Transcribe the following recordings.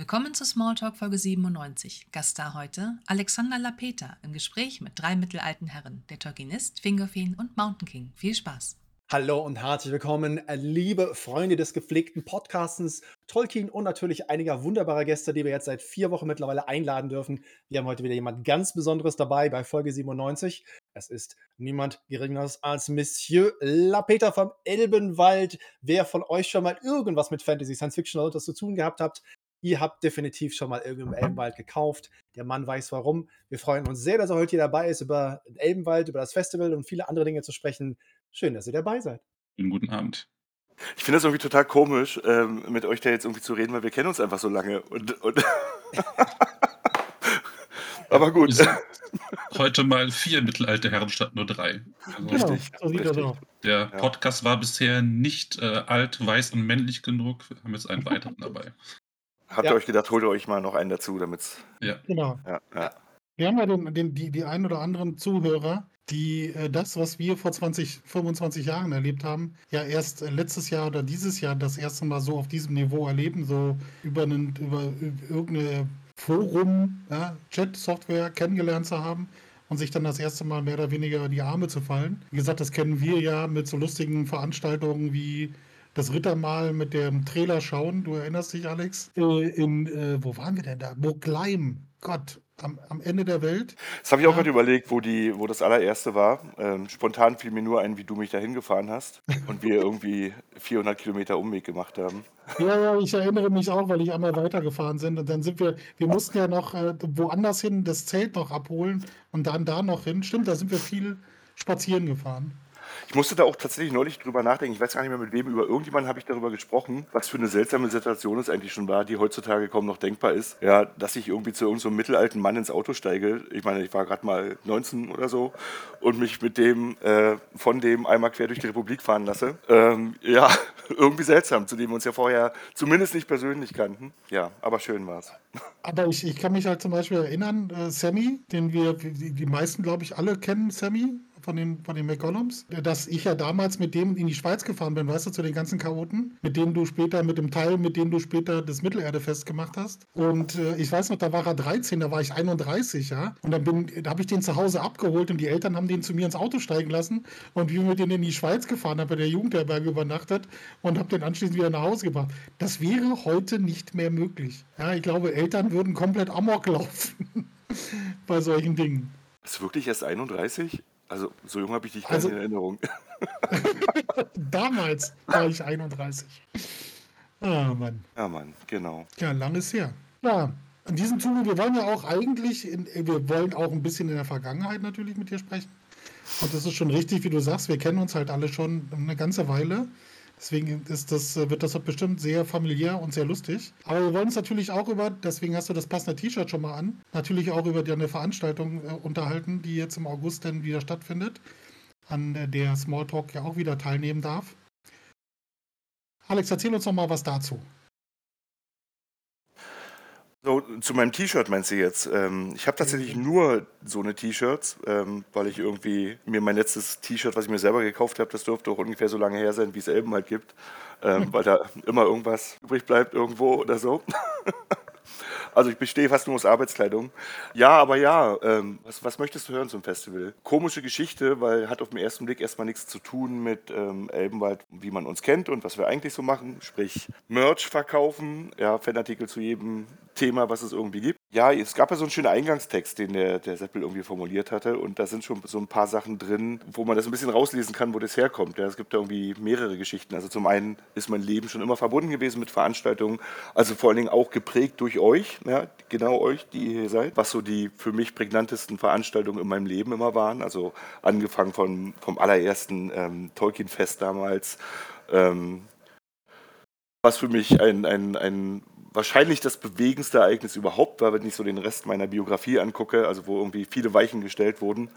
Willkommen zu Smalltalk Folge 97. Gast da heute Alexander Lapeta im Gespräch mit drei mittelalten Herren, der Tolkienist, Fingerfeen und Mountain King. Viel Spaß. Hallo und herzlich willkommen, äh, liebe Freunde des gepflegten Podcastens, Tolkien und natürlich einiger wunderbarer Gäste, die wir jetzt seit vier Wochen mittlerweile einladen dürfen. Wir haben heute wieder jemand ganz Besonderes dabei bei Folge 97. Es ist niemand Geringeres als Monsieur Lapeter vom Elbenwald. Wer von euch schon mal irgendwas mit Fantasy, Science Fiction oder etwas zu tun gehabt hat, ihr habt definitiv schon mal irgendeinen Elbenwald gekauft. Der Mann weiß warum. Wir freuen uns sehr, dass er heute hier dabei ist, über den Elbenwald, über das Festival und viele andere Dinge zu sprechen. Schön, dass ihr dabei seid. Einen guten Abend. Ich finde das irgendwie total komisch, ähm, mit euch da jetzt irgendwie zu reden, weil wir kennen uns einfach so lange. Und, und Aber gut. Heute mal vier mittelalte Herren statt nur drei. Also genau, so sieht das aus. Der Podcast war bisher nicht äh, alt, weiß und männlich genug. Wir haben jetzt einen weiteren dabei. Habt ihr euch gedacht, holt ihr euch mal noch einen dazu, damit Ja. Genau. Ja, ja. Wir haben ja den, den, die, die ein oder anderen Zuhörer, die äh, das, was wir vor 20, 25 Jahren erlebt haben, ja erst äh, letztes Jahr oder dieses Jahr das erste Mal so auf diesem Niveau erleben, so über, einen, über, über irgendeine Forum, ja, Chat-Software kennengelernt zu haben und sich dann das erste Mal mehr oder weniger in die Arme zu fallen. Wie gesagt, das kennen wir ja mit so lustigen Veranstaltungen wie das Rittermal mit dem Trailer schauen. Du erinnerst dich, Alex? Äh, in, äh, wo waren wir denn da? Burgleim. Gott, am, am Ende der Welt. Das habe ich auch ja. gerade überlegt, wo, die, wo das allererste war. Ähm, spontan fiel mir nur ein, wie du mich dahin gefahren hast und wir irgendwie 400 Kilometer Umweg gemacht haben. Ja, ja, ich erinnere mich auch, weil ich einmal weitergefahren sind und dann sind wir, wir mussten ja noch äh, woanders hin das Zelt noch abholen und dann da noch hin. Stimmt, da sind wir viel spazieren gefahren. Ich musste da auch tatsächlich neulich drüber nachdenken. Ich weiß gar nicht mehr mit wem. Über irgendjemanden habe ich darüber gesprochen, was für eine seltsame Situation es eigentlich schon war, die heutzutage kaum noch denkbar ist. Ja, dass ich irgendwie zu irgendeinem so mittelalten Mann ins Auto steige. Ich meine, ich war gerade mal 19 oder so und mich mit dem, äh, von dem einmal quer durch die Republik fahren lasse. Ähm, ja, irgendwie seltsam, zu dem wir uns ja vorher zumindest nicht persönlich kannten. Ja, aber schön war es. Aber ich, ich kann mich halt zum Beispiel erinnern, äh, Sammy, den wir, die, die meisten, glaube ich, alle kennen, Sammy, von den, von den McCollums, dass ich ja damals mit dem in die Schweiz gefahren bin, weißt du, zu den ganzen Chaoten, mit dem du später, mit dem Teil, mit dem du später das Mittelerdefest gemacht hast. Und äh, ich weiß noch, da war er 13, da war ich 31, ja. Und dann da habe ich den zu Hause abgeholt und die Eltern haben den zu mir ins Auto steigen lassen und wir mit denen in die Schweiz gefahren, habe bei der Jugendherberge übernachtet und habe den anschließend wieder nach Hause gebracht. Das wäre heute nicht mehr möglich. Ja, ich glaube, Eltern würden komplett Amok laufen bei solchen Dingen. Ist wirklich erst 31? Also, so jung habe ich dich gar also, nicht in Erinnerung. Damals war ich 31. Ah, Mann. Ja, Mann, genau. Ja, lang ist her. Ja, in diesem Zuge, wir wollen ja auch eigentlich, in, wir wollen auch ein bisschen in der Vergangenheit natürlich mit dir sprechen. Und das ist schon richtig, wie du sagst, wir kennen uns halt alle schon eine ganze Weile. Deswegen ist das, äh, wird das bestimmt sehr familiär und sehr lustig. Aber wir wollen uns natürlich auch über, deswegen hast du das passende T-Shirt schon mal an, natürlich auch über deine Veranstaltung äh, unterhalten, die jetzt im August dann wieder stattfindet, an der Smalltalk ja auch wieder teilnehmen darf. Alex, erzähl uns noch mal was dazu. So, zu meinem T-Shirt meinst du jetzt? Ähm, ich habe tatsächlich nur so eine T-Shirts, ähm, weil ich irgendwie mir mein letztes T-Shirt, was ich mir selber gekauft habe, das dürfte auch ungefähr so lange her sein, wie es Elben halt gibt, ähm, weil da immer irgendwas übrig bleibt irgendwo oder so. Also ich bestehe fast nur aus Arbeitskleidung. Ja, aber ja, ähm, was, was, möchtest du hören zum Festival? Komische Geschichte, weil hat auf den ersten Blick erstmal nichts zu tun mit ähm, Elbenwald, wie man uns kennt und was wir eigentlich so machen. Sprich Merch verkaufen, ja, Fanartikel zu jedem Thema, was es irgendwie gibt. Ja, es gab ja so einen schönen Eingangstext, den der, der Seppel irgendwie formuliert hatte. Und da sind schon so ein paar Sachen drin, wo man das ein bisschen rauslesen kann, wo das herkommt. Ja, es gibt da irgendwie mehrere Geschichten. Also zum einen ist mein Leben schon immer verbunden gewesen mit Veranstaltungen, also vor allen Dingen auch geprägt durch euch, ja, genau euch, die ihr hier seid, was so die für mich prägnantesten Veranstaltungen in meinem Leben immer waren. Also angefangen von, vom allerersten ähm, Tolkien-Fest damals. Ähm, was für mich ein, ein, ein wahrscheinlich das bewegendste Ereignis überhaupt war, wenn ich so den Rest meiner Biografie angucke, also wo irgendwie viele Weichen gestellt wurden.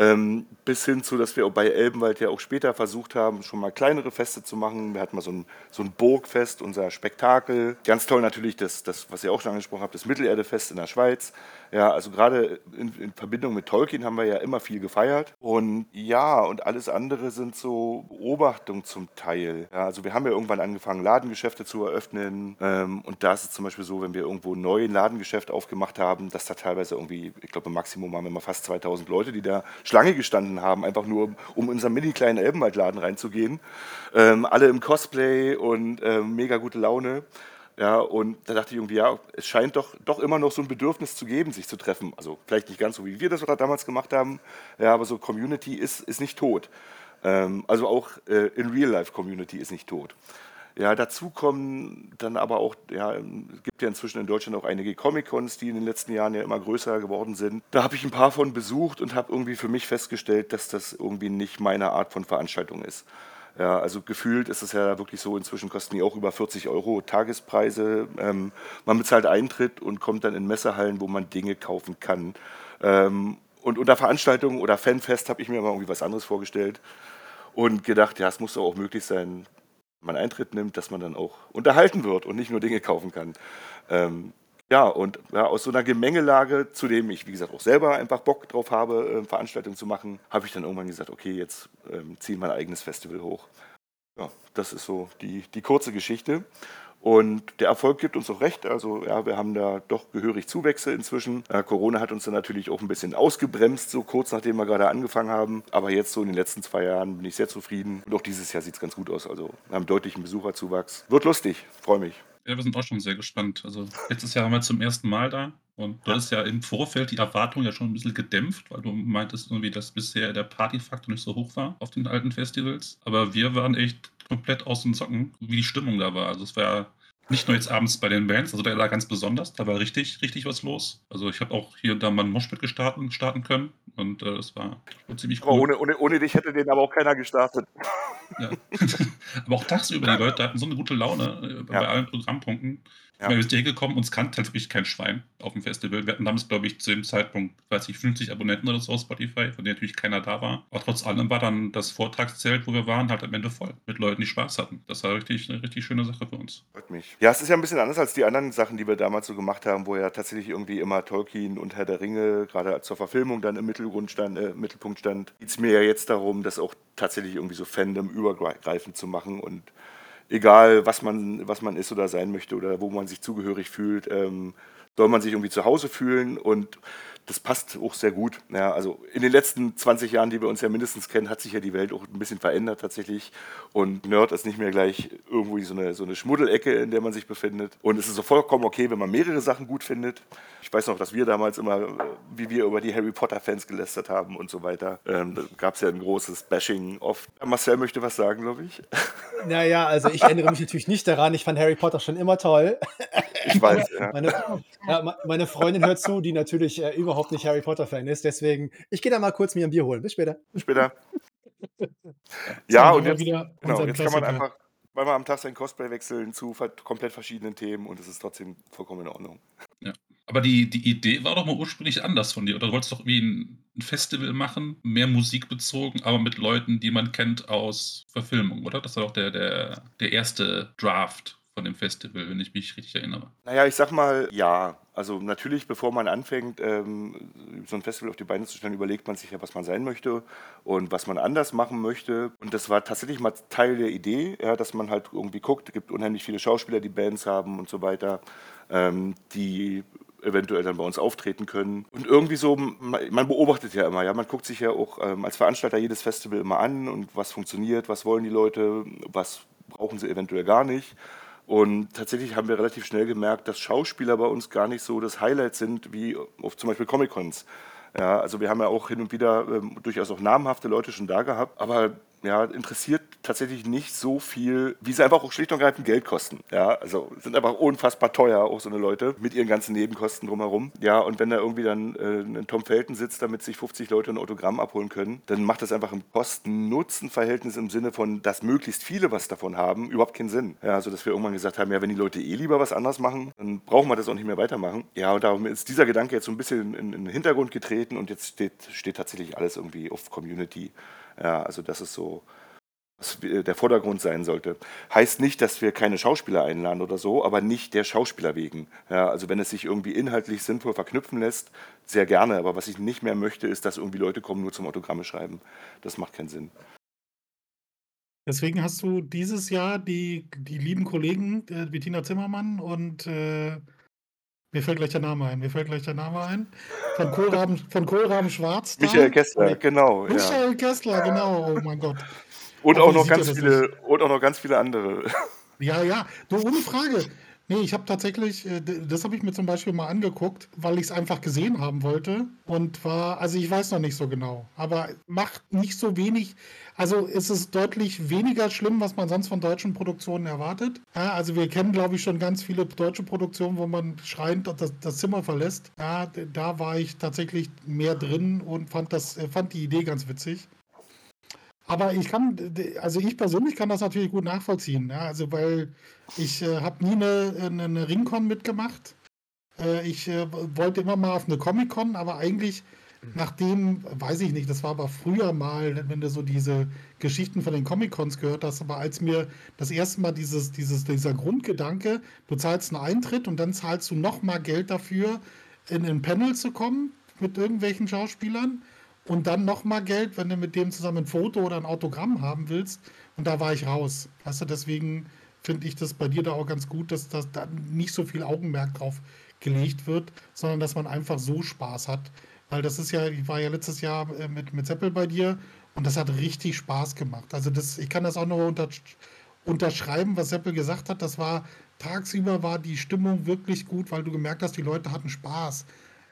Ähm, bis hin zu, dass wir bei Elbenwald ja auch später versucht haben, schon mal kleinere Feste zu machen. Wir hatten mal so ein, so ein Burgfest, unser Spektakel. Ganz toll natürlich das, das, was ihr auch schon angesprochen habt, das Mittelerdefest in der Schweiz. Ja, also gerade in, in, Verbindung mit Tolkien haben wir ja immer viel gefeiert. Und ja, und alles andere sind so Beobachtungen zum Teil. Ja, also wir haben ja irgendwann angefangen, Ladengeschäfte zu eröffnen. Ähm, und da ist es zum Beispiel so, wenn wir irgendwo ein neues Ladengeschäft aufgemacht haben, dass da teilweise irgendwie, ich glaube im Maximum haben wir mal fast 2000 Leute, die da Schlange gestanden haben, einfach nur um in unseren mini kleinen Elbenwaldladen reinzugehen. Ähm, alle im Cosplay und ähm, mega gute Laune. Ja, und da dachte ich irgendwie, ja, es scheint doch, doch immer noch so ein Bedürfnis zu geben, sich zu treffen. Also vielleicht nicht ganz so, wie wir das damals gemacht haben, ja, aber so Community ist, ist nicht tot. Ähm, also auch äh, in Real-Life-Community ist nicht tot. Ja, dazu kommen dann aber auch, ja, es gibt ja inzwischen in Deutschland auch einige Comic-Cons, die in den letzten Jahren ja immer größer geworden sind. Da habe ich ein paar von besucht und habe irgendwie für mich festgestellt, dass das irgendwie nicht meine Art von Veranstaltung ist. Ja, also gefühlt ist es ja wirklich so, inzwischen kosten die auch über 40 Euro Tagespreise. Ähm, man bezahlt Eintritt und kommt dann in Messehallen, wo man Dinge kaufen kann. Ähm, und unter Veranstaltungen oder Fanfest habe ich mir mal irgendwie was anderes vorgestellt und gedacht, ja, es muss doch auch möglich sein, man Eintritt nimmt, dass man dann auch unterhalten wird und nicht nur Dinge kaufen kann. Ähm, ja, und ja, aus so einer Gemengelage, zu dem ich, wie gesagt, auch selber einfach Bock drauf habe, äh, Veranstaltungen zu machen, habe ich dann irgendwann gesagt, okay, jetzt ähm, ziehe mein eigenes Festival hoch. Ja, das ist so die, die kurze Geschichte. Und der Erfolg gibt uns auch recht. Also ja, wir haben da doch gehörig Zuwächse inzwischen. Äh, Corona hat uns dann natürlich auch ein bisschen ausgebremst, so kurz nachdem wir gerade angefangen haben. Aber jetzt so in den letzten zwei Jahren bin ich sehr zufrieden. Und auch dieses Jahr sieht es ganz gut aus. Also wir haben deutlichen Besucherzuwachs. Wird lustig, freue mich. Ja, wir sind auch schon sehr gespannt. Also letztes Jahr waren wir zum ersten Mal da und du hast ja im Vorfeld die Erwartung ja schon ein bisschen gedämpft, weil du meintest irgendwie, dass bisher der Partyfaktor nicht so hoch war auf den alten Festivals. Aber wir waren echt komplett aus den Socken, wie die Stimmung da war. Also es war nicht nur jetzt abends bei den Bands, also da war ganz besonders, da war richtig, richtig was los. Also ich habe auch hier und da mal ein Moshpit gestarten, starten können und äh, das war ziemlich cool. Aber ohne, ohne, ohne dich hätte den aber auch keiner gestartet. Ja. aber auch tagsüber, die Leute hatten so eine gute Laune äh, bei ja. allen Programmpunkten. Ja. Wir sind hier gekommen, uns kannte halt wirklich kein Schwein auf dem Festival. Wir hatten damals, glaube ich, zu dem Zeitpunkt, weiß ich, 50 Abonnenten oder so auf Spotify, von denen natürlich keiner da war. Aber trotz allem war dann das Vortragszelt, wo wir waren, halt am Ende voll. Mit Leuten, die Spaß hatten. Das war richtig, eine richtig schöne Sache für uns. Freut mich. Ja, es ist ja ein bisschen anders als die anderen Sachen, die wir damals so gemacht haben, wo ja tatsächlich irgendwie immer Tolkien und Herr der Ringe, gerade zur Verfilmung dann im Mittelgrund stand, äh, Mittelpunkt stand. Geht es mir ja jetzt darum, das auch tatsächlich irgendwie so Fandom übergreifend zu machen und egal was man, was man ist oder sein möchte oder wo man sich zugehörig fühlt, ähm, soll man sich irgendwie zu Hause fühlen und das passt auch sehr gut. Ja, also in den letzten 20 Jahren, die wir uns ja mindestens kennen, hat sich ja die Welt auch ein bisschen verändert tatsächlich. Und Nerd ist nicht mehr gleich irgendwie so eine, so eine Schmuddelecke, in der man sich befindet. Und es ist so vollkommen okay, wenn man mehrere Sachen gut findet. Ich weiß noch, dass wir damals immer, wie wir über die Harry Potter-Fans gelästert haben und so weiter. Ähm, da gab es ja ein großes Bashing oft. Marcel möchte was sagen, glaube ich. Naja, also ich erinnere mich natürlich nicht daran. Ich fand Harry Potter schon immer toll. Ich weiß, ja. Meine, ja, meine Freundin hört zu, die natürlich äh, überhaupt nicht Harry Potter-Fan ist. Deswegen, ich gehe da mal kurz mir ein Bier holen. Bis später. Bis später. ja, und jetzt, genau, jetzt kann man einfach weil man am Tag sein Cosplay wechseln zu komplett verschiedenen Themen und es ist trotzdem vollkommen in Ordnung. Ja. Aber die, die Idee war doch mal ursprünglich anders von dir. Oder du wolltest doch irgendwie ein Festival machen, mehr Musik bezogen, aber mit Leuten, die man kennt aus Verfilmung, oder? Das war doch der, der, der erste Draft von dem Festival, wenn ich mich richtig erinnere. Naja, ich sag mal, ja. Also natürlich, bevor man anfängt, ähm, so ein Festival auf die Beine zu stellen, überlegt man sich ja, was man sein möchte und was man anders machen möchte. Und das war tatsächlich mal Teil der Idee, ja, dass man halt irgendwie guckt, es gibt unheimlich viele Schauspieler, die Bands haben und so weiter, ähm, die eventuell dann bei uns auftreten können. Und irgendwie so, man beobachtet ja immer, ja, man guckt sich ja auch ähm, als Veranstalter jedes Festival immer an und was funktioniert, was wollen die Leute, was brauchen sie eventuell gar nicht. Und tatsächlich haben wir relativ schnell gemerkt, dass Schauspieler bei uns gar nicht so das Highlight sind wie auf zum Beispiel Comic-Cons. Ja, also wir haben ja auch hin und wieder ähm, durchaus auch namhafte Leute schon da gehabt, aber ja, interessiert tatsächlich nicht so viel, wie sie einfach auch schlicht und ergreifend Geld kosten. Ja, also sind einfach unfassbar teuer, auch so eine Leute, mit ihren ganzen Nebenkosten drumherum. Ja, und wenn da irgendwie dann äh, ein Tom Felton sitzt, damit sich 50 Leute ein Autogramm abholen können, dann macht das einfach im Kosten-Nutzen-Verhältnis im Sinne von, dass möglichst viele was davon haben, überhaupt keinen Sinn. Ja, also dass wir irgendwann gesagt haben, ja, wenn die Leute eh lieber was anderes machen, dann brauchen wir das auch nicht mehr weitermachen. Ja, und darum ist dieser Gedanke jetzt so ein bisschen in, in den Hintergrund getreten und jetzt steht, steht tatsächlich alles irgendwie auf Community. Ja, also das ist so, was der Vordergrund sein sollte. Heißt nicht, dass wir keine Schauspieler einladen oder so, aber nicht der Schauspieler wegen. Ja, also wenn es sich irgendwie inhaltlich sinnvoll verknüpfen lässt, sehr gerne. Aber was ich nicht mehr möchte, ist, dass irgendwie Leute kommen nur zum Autogramme schreiben. Das macht keinen Sinn. Deswegen hast du dieses Jahr die, die lieben Kollegen, äh, Bettina Zimmermann und äh, mir fällt gleich der Name ein, mir fällt gleich der Name ein. Von Kohlraben, von Kohlraben Schwarz. Michael Kessler, genau. Ja. Michael Kessler, genau, oh mein Gott. Und Aber auch noch ganz viele und auch noch ganz viele andere. Ja, ja, du, ohne Frage. Nee, ich habe tatsächlich, äh, das habe ich mir zum Beispiel mal angeguckt, weil ich es einfach gesehen haben wollte und war, also ich weiß noch nicht so genau, aber macht nicht so wenig, also es ist deutlich weniger schlimm, was man sonst von deutschen Produktionen erwartet. Ja, also wir kennen, glaube ich, schon ganz viele deutsche Produktionen, wo man schreiend das, das Zimmer verlässt. Ja, da war ich tatsächlich mehr drin und fand das, äh, fand die Idee ganz witzig. Aber ich kann, also ich persönlich kann das natürlich gut nachvollziehen. Ja? Also weil ich äh, habe nie eine, eine, eine Ringcon mitgemacht. Äh, ich äh, wollte immer mal auf eine Comic-Con, aber eigentlich nachdem, weiß ich nicht, das war aber früher mal, wenn du so diese Geschichten von den Comic-Cons gehört hast, aber als mir das erste Mal dieses, dieses, dieser Grundgedanke, du zahlst einen Eintritt und dann zahlst du nochmal Geld dafür, in ein Panel zu kommen mit irgendwelchen Schauspielern und dann nochmal Geld, wenn du mit dem zusammen ein Foto oder ein Autogramm haben willst. Und da war ich raus. Weißt du, deswegen finde ich das bei dir da auch ganz gut, dass, dass da nicht so viel Augenmerk drauf gelegt wird, sondern dass man einfach so Spaß hat. Weil das ist ja, ich war ja letztes Jahr äh, mit, mit Seppel bei dir und das hat richtig Spaß gemacht. Also das, ich kann das auch nur unter, unterschreiben, was Seppel gesagt hat. Das war, tagsüber war die Stimmung wirklich gut, weil du gemerkt hast, die Leute hatten Spaß.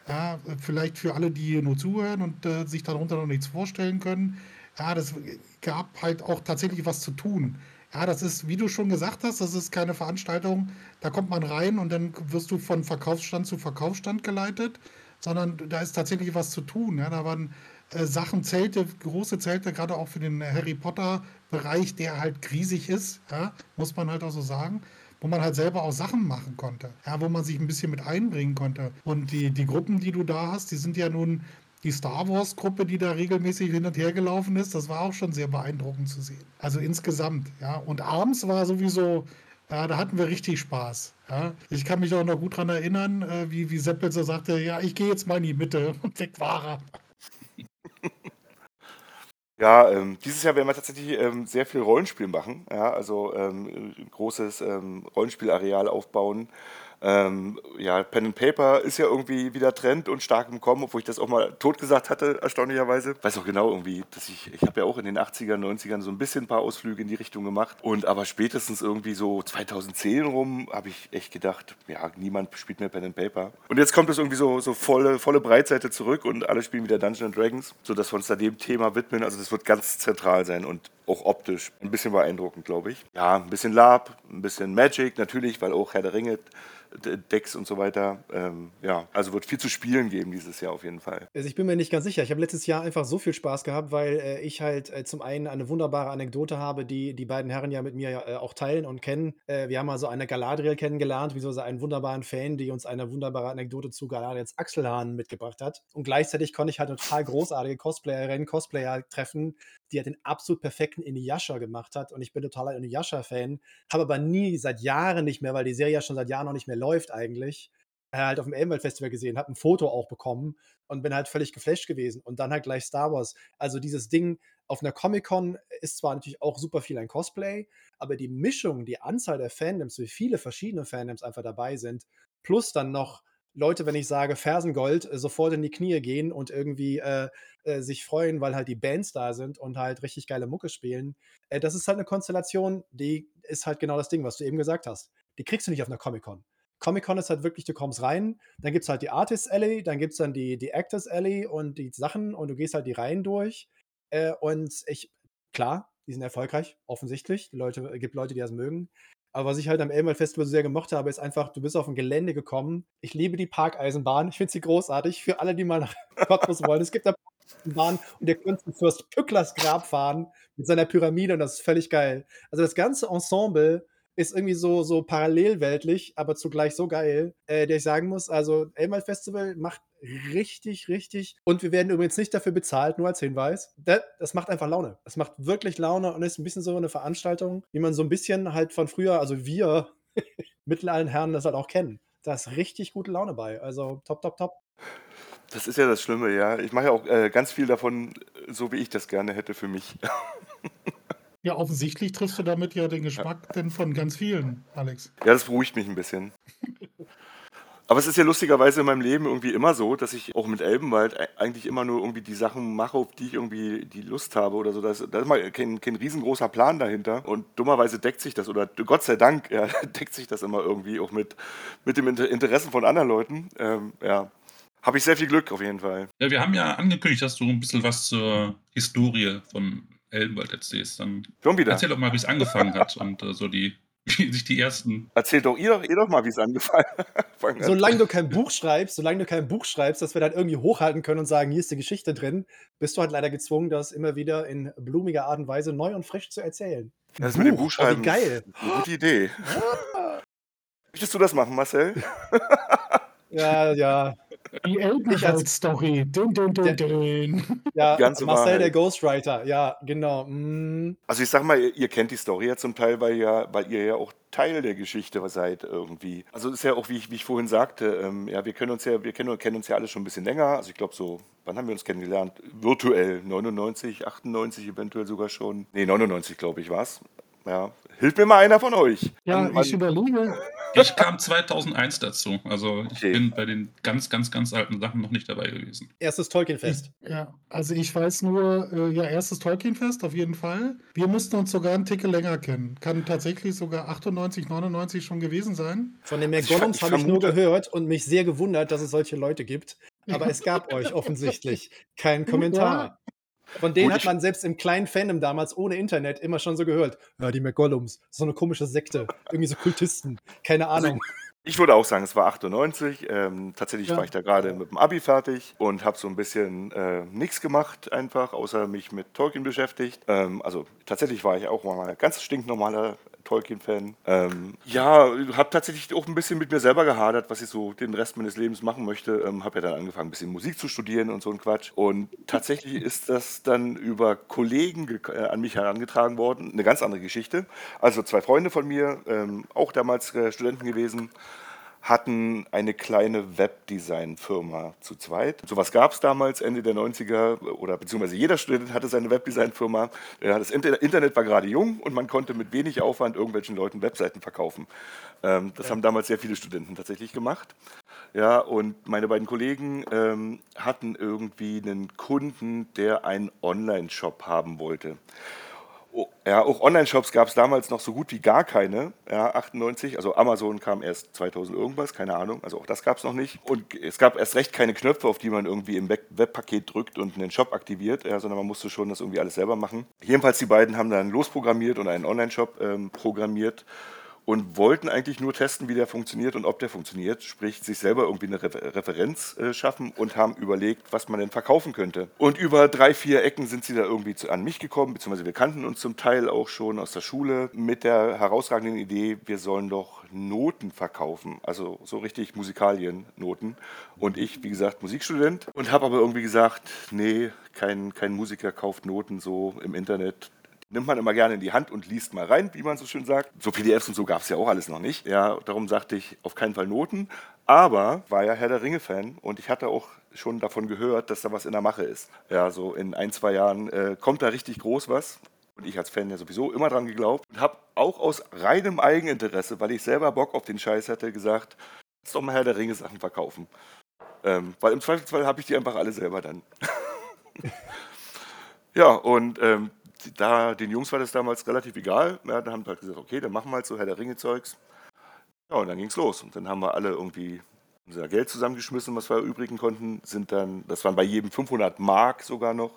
Ja, vielleicht für alle, die nur zuhören und äh, sich darunter noch nichts vorstellen können. Ja, das gab halt auch tatsächlich was zu tun. Ja, das ist, wie du schon gesagt hast, das ist keine Veranstaltung, da kommt man rein und dann wirst du von Verkaufsstand zu Verkaufsstand geleitet, sondern da ist tatsächlich was zu tun. Ja, da waren äh, Sachen, Zelte, große Zelte, gerade auch für den Harry Potter-Bereich, der halt riesig ist, ja, muss man halt auch so sagen wo man halt selber auch Sachen machen konnte, ja, wo man sich ein bisschen mit einbringen konnte. Und die, die Gruppen, die du da hast, die sind ja nun die Star Wars-Gruppe, die da regelmäßig hin und her gelaufen ist, das war auch schon sehr beeindruckend zu sehen. Also insgesamt, ja. Und abends war sowieso, ja, da hatten wir richtig Spaß. Ja. Ich kann mich auch noch gut daran erinnern, äh, wie, wie Seppel so sagte, ja, ich gehe jetzt mal in die Mitte und weg war er. Ja, ähm, dieses Jahr werden wir tatsächlich ähm, sehr viel Rollenspiel machen. Ja, also ähm, ein großes ähm, Rollenspielareal aufbauen. Ähm, ja, Pen and Paper ist ja irgendwie wieder Trend und stark im Kommen, obwohl ich das auch mal tot gesagt hatte, erstaunlicherweise. Weiß auch genau irgendwie, dass ich, ich habe ja auch in den 80ern, 90ern so ein bisschen ein paar Ausflüge in die Richtung gemacht. Und aber spätestens irgendwie so 2010 rum habe ich echt gedacht, ja, niemand spielt mehr Pen and Paper. Und jetzt kommt es irgendwie so, so volle, volle Breitseite zurück und alle spielen wieder Dungeons Dragons, sodass wir uns da dem Thema widmen. Also das wird ganz zentral sein und auch optisch ein bisschen beeindruckend, glaube ich. Ja, ein bisschen Lab, ein bisschen Magic natürlich, weil auch Herr der Ringe Decks und so weiter. Ähm, ja, also wird viel zu spielen geben dieses Jahr auf jeden Fall. Also ich bin mir nicht ganz sicher. Ich habe letztes Jahr einfach so viel Spaß gehabt, weil äh, ich halt äh, zum einen eine wunderbare Anekdote habe, die die beiden Herren ja mit mir äh, auch teilen und kennen. Äh, wir haben also eine Galadriel kennengelernt, beziehungsweise einen wunderbaren Fan, die uns eine wunderbare Anekdote zu Galadriels Achselhahn mitgebracht hat. Und gleichzeitig konnte ich halt eine total großartige Cosplayerinnen, Cosplayer treffen, die halt den absolut perfekten Inuyasha gemacht hat. Und ich bin totaler Inuyasha-Fan, habe aber nie seit Jahren nicht mehr, weil die Serie ja schon seit Jahren noch nicht mehr läuft eigentlich, äh, halt auf dem Elbenwald Festival gesehen, habe ein Foto auch bekommen und bin halt völlig geflasht gewesen. Und dann halt gleich Star Wars. Also dieses Ding auf einer Comic-Con ist zwar natürlich auch super viel ein Cosplay, aber die Mischung, die Anzahl der Fandoms, wie viele verschiedene Fandoms einfach dabei sind, plus dann noch Leute, wenn ich sage Fersengold, äh, sofort in die Knie gehen und irgendwie äh, äh, sich freuen, weil halt die Bands da sind und halt richtig geile Mucke spielen. Äh, das ist halt eine Konstellation, die ist halt genau das Ding, was du eben gesagt hast. Die kriegst du nicht auf einer Comic-Con. Comic-Con ist halt wirklich, du kommst rein, dann gibt es halt die Artist Alley, dann gibt es dann die, die Actors Alley und die Sachen und du gehst halt die Reihen durch. Äh, und ich, klar, Die sind erfolgreich, offensichtlich. Die Leute, es gibt Leute, die das mögen. Aber was ich halt am Elmwald Festival so sehr gemocht habe, ist einfach, du bist auf ein Gelände gekommen. Ich liebe die Parkeisenbahn. Ich finde sie großartig. Für alle, die mal nach Cottbus wollen. Es gibt da Bahn und ihr könnt zum Fürst Pücklers Grab fahren mit seiner Pyramide und das ist völlig geil. Also das ganze Ensemble ist irgendwie so, so parallelweltlich, aber zugleich so geil, äh, der ich sagen muss, also Elmal Festival macht richtig, richtig und wir werden übrigens nicht dafür bezahlt, nur als Hinweis. Das, das macht einfach Laune. Das macht wirklich Laune und ist ein bisschen so eine Veranstaltung, wie man so ein bisschen halt von früher, also wir mittelalten Herren das halt auch kennen. Da ist richtig gute Laune bei. Also top, top, top. Das ist ja das Schlimme, ja. Ich mache ja auch äh, ganz viel davon, so wie ich das gerne hätte für mich. Ja, offensichtlich triffst du damit ja den Geschmack denn von ganz vielen, Alex. Ja, das beruhigt mich ein bisschen. Aber es ist ja lustigerweise in meinem Leben irgendwie immer so, dass ich auch mit Elbenwald e- eigentlich immer nur irgendwie die Sachen mache, auf die ich irgendwie die Lust habe oder so. Da ist, da ist mal kein, kein riesengroßer Plan dahinter. Und dummerweise deckt sich das, oder Gott sei Dank, ja, deckt sich das immer irgendwie auch mit, mit dem Inter Interessen von anderen Leuten. Ähm, ja, habe ich sehr viel Glück auf jeden Fall. Ja, wir haben ja angekündigt, dass du ein bisschen was zur Historie von Elbenwald erzählst. Dann Schon wieder. erzähl doch mal, wie es angefangen hat und äh, so die, wie sich die ersten. Erzählt doch ihr, doch- ihr doch mal, wie es angefangen hat. Solange du kein Buch schreibst, solange du kein Buch schreibst, dass wir dann irgendwie hochhalten können und sagen, hier ist die Geschichte drin, bist du halt leider gezwungen, das immer wieder in blumiger Art und Weise neu und frisch zu erzählen. Das mit dem Buch, Buchschreiben. Oh, wie geil. Eine gute Idee. Möchtest du das machen, Marcel? Ja, ja, Die. Din, din, Der- din, din. ja. Ganze Marcel, Wahrheit. der Ghostwriter. Ja, genau. Mm. Also ich sag mal, ihr, ihr kennt die Story ja zum Teil, weil, ja, weil ihr ja auch Teil der Geschichte seid irgendwie. Also ist ja auch, wie ich, wie ich vorhin sagte, ähm, ja, wir können uns ja, wir kennen, kennen uns ja alle schon ein bisschen länger. Also ich glaube so, wann haben wir uns kennengelernt? Virtuell, 99, 98 eventuell sogar schon. Nee, 99 glaube ich war's. Ja, hilft mir mal einer von euch. Ja, wann- ich überlege. Ich kam 2001 dazu. Also ich Okay. bin bei den ganz, ganz, ganz alten Sachen noch nicht dabei gewesen. Erstes Tolkien-Fest. Ja, also ich weiß nur, äh, ja, erstes Tolkien-Fest auf jeden Fall. Wir mussten uns sogar einen Ticke länger kennen. Kann tatsächlich sogar 98, 99 schon gewesen sein. Von den Also ich habe ich nur gehört und mich sehr gewundert, dass es solche Leute gibt. Aber es gab euch offensichtlich keinen Kommentar. Von denen Gut, hat man selbst im kleinen Fandom damals ohne Internet immer schon so gehört. Ja, die McGollums, so eine komische Sekte, irgendwie so Kultisten, keine Also Ahnung. Ich würde auch sagen, es war 98. Ähm, tatsächlich Ja. war ich da gerade mit dem Abi fertig und habe so ein bisschen äh, nichts gemacht, einfach, außer mich mit Tolkien beschäftigt. Ähm, also tatsächlich war ich auch mal ein ganz stinknormaler Tolkien-Fan. Ähm, ja, habe tatsächlich auch ein bisschen mit mir selber gehadert, was ich so den Rest meines Lebens machen möchte. Ähm, habe ja dann angefangen, ein bisschen Musik zu studieren und so ein Quatsch. Und tatsächlich ist das dann über Kollegen ge- äh, an mich herangetragen worden. Eine ganz andere Geschichte. Also zwei Freunde von mir, ähm, auch damals äh, Studenten gewesen, hatten eine kleine Webdesign-Firma zu zweit. Sowas gab es damals, Ende der 90er, oder beziehungsweise jeder Student hatte seine Webdesign-Firma. Ja, das Inter Internet war gerade jung und man konnte mit wenig Aufwand irgendwelchen Leuten Webseiten verkaufen. Ähm, das haben damals sehr viele Studenten tatsächlich gemacht. Ja, und meine beiden Kollegen ähm, hatten irgendwie einen Kunden, der einen Online-Shop haben wollte. Oh, Ja, auch Online-Shops gab es damals noch so gut wie gar keine, ja, 98. Also Amazon kam erst 2000 irgendwas, keine Ahnung. Also auch das gab es noch nicht. Und es gab erst recht keine Knöpfe, auf die man irgendwie im Web- Webpaket drückt und einen Shop aktiviert, ja, sondern man musste schon das irgendwie alles selber machen. Jedenfalls die beiden haben dann losprogrammiert und einen Online-Shop ähm, programmiert und wollten eigentlich nur testen, wie der funktioniert und ob der funktioniert, sprich sich selber irgendwie eine Refer Referenz äh, schaffen und haben überlegt, was man denn verkaufen könnte. Und über drei, vier Ecken sind sie da irgendwie zu, an mich gekommen, beziehungsweise wir kannten uns zum Teil auch schon aus der Schule mit der herausragenden Idee, wir sollen doch Noten verkaufen, also so richtig Musikaliennoten. Und ich, wie gesagt, Musikstudent und habe aber irgendwie gesagt, nee, kein, kein Musiker kauft Noten so im Internet nimmt man immer gerne in die Hand und liest mal rein, wie man so schön sagt. So PDFs und so gab es ja auch alles noch nicht. Ja, darum sagte ich auf keinen Fall Noten. Aber war ja Herr der Ringe-Fan und ich hatte auch schon davon gehört, dass da was in der Mache ist. Ja, so in ein, zwei Jahren äh, kommt da richtig groß was. Und ich als Fan ja sowieso immer dran geglaubt und habe auch aus reinem Eigeninteresse, weil ich selber Bock auf den Scheiß hatte, gesagt, lass doch mal Herr der Ringe-Sachen verkaufen. Ähm, weil im Zweifelsfall habe ich die einfach alle selber dann. ja, und ähm, da, den Jungs war das damals relativ egal. Ja, da haben wir halt gesagt, okay, dann machen wir halt so Herr der Ringe-Zeugs. Ja, und dann ging's los. Und dann haben wir alle irgendwie unser Geld zusammengeschmissen, was wir erübrigen konnten, sind dann, das waren bei jedem 500 Mark sogar noch.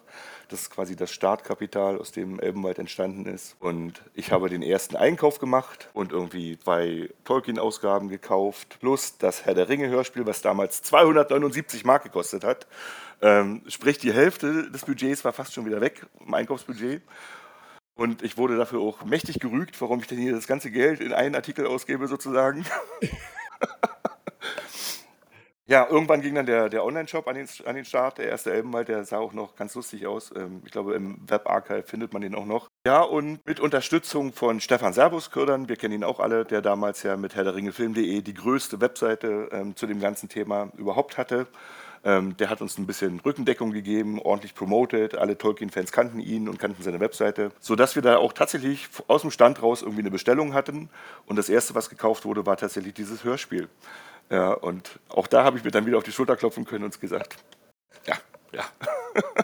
Das ist quasi das Startkapital, aus dem Elbenwald entstanden ist. Und ich habe den ersten Einkauf gemacht und irgendwie zwei Tolkien-Ausgaben gekauft, plus das Herr der Ringe-Hörspiel, was damals 279 Mark gekostet hat. Ähm, sprich, die Hälfte des Budgets war fast schon wieder weg im Einkaufsbudget. Und ich wurde dafür auch mächtig gerügt, warum ich denn hier das ganze Geld in einen Artikel ausgebe, sozusagen. Ja, irgendwann ging dann der, der Online-Shop an den, an den Start, der erste Elbenwald, der sah auch noch ganz lustig aus. Ähm, ich glaube, im Webarchive findet man den auch noch. Ja, und mit Unterstützung von Stefan Servus-Kördern, wir kennen ihn auch alle, der damals ja mit Herr der Ringe Film.de die größte Webseite ähm, zu dem ganzen Thema überhaupt hatte. Ähm, der hat uns ein bisschen Rückendeckung gegeben, ordentlich promoted. Alle Tolkien-Fans kannten ihn und kannten seine Webseite, sodass wir da auch tatsächlich aus dem Stand raus irgendwie eine Bestellung hatten. Und das erste, was gekauft wurde, war tatsächlich dieses Hörspiel. Ja, und auch da habe ich mir dann wieder auf die Schulter klopfen können und gesagt, ja, ja.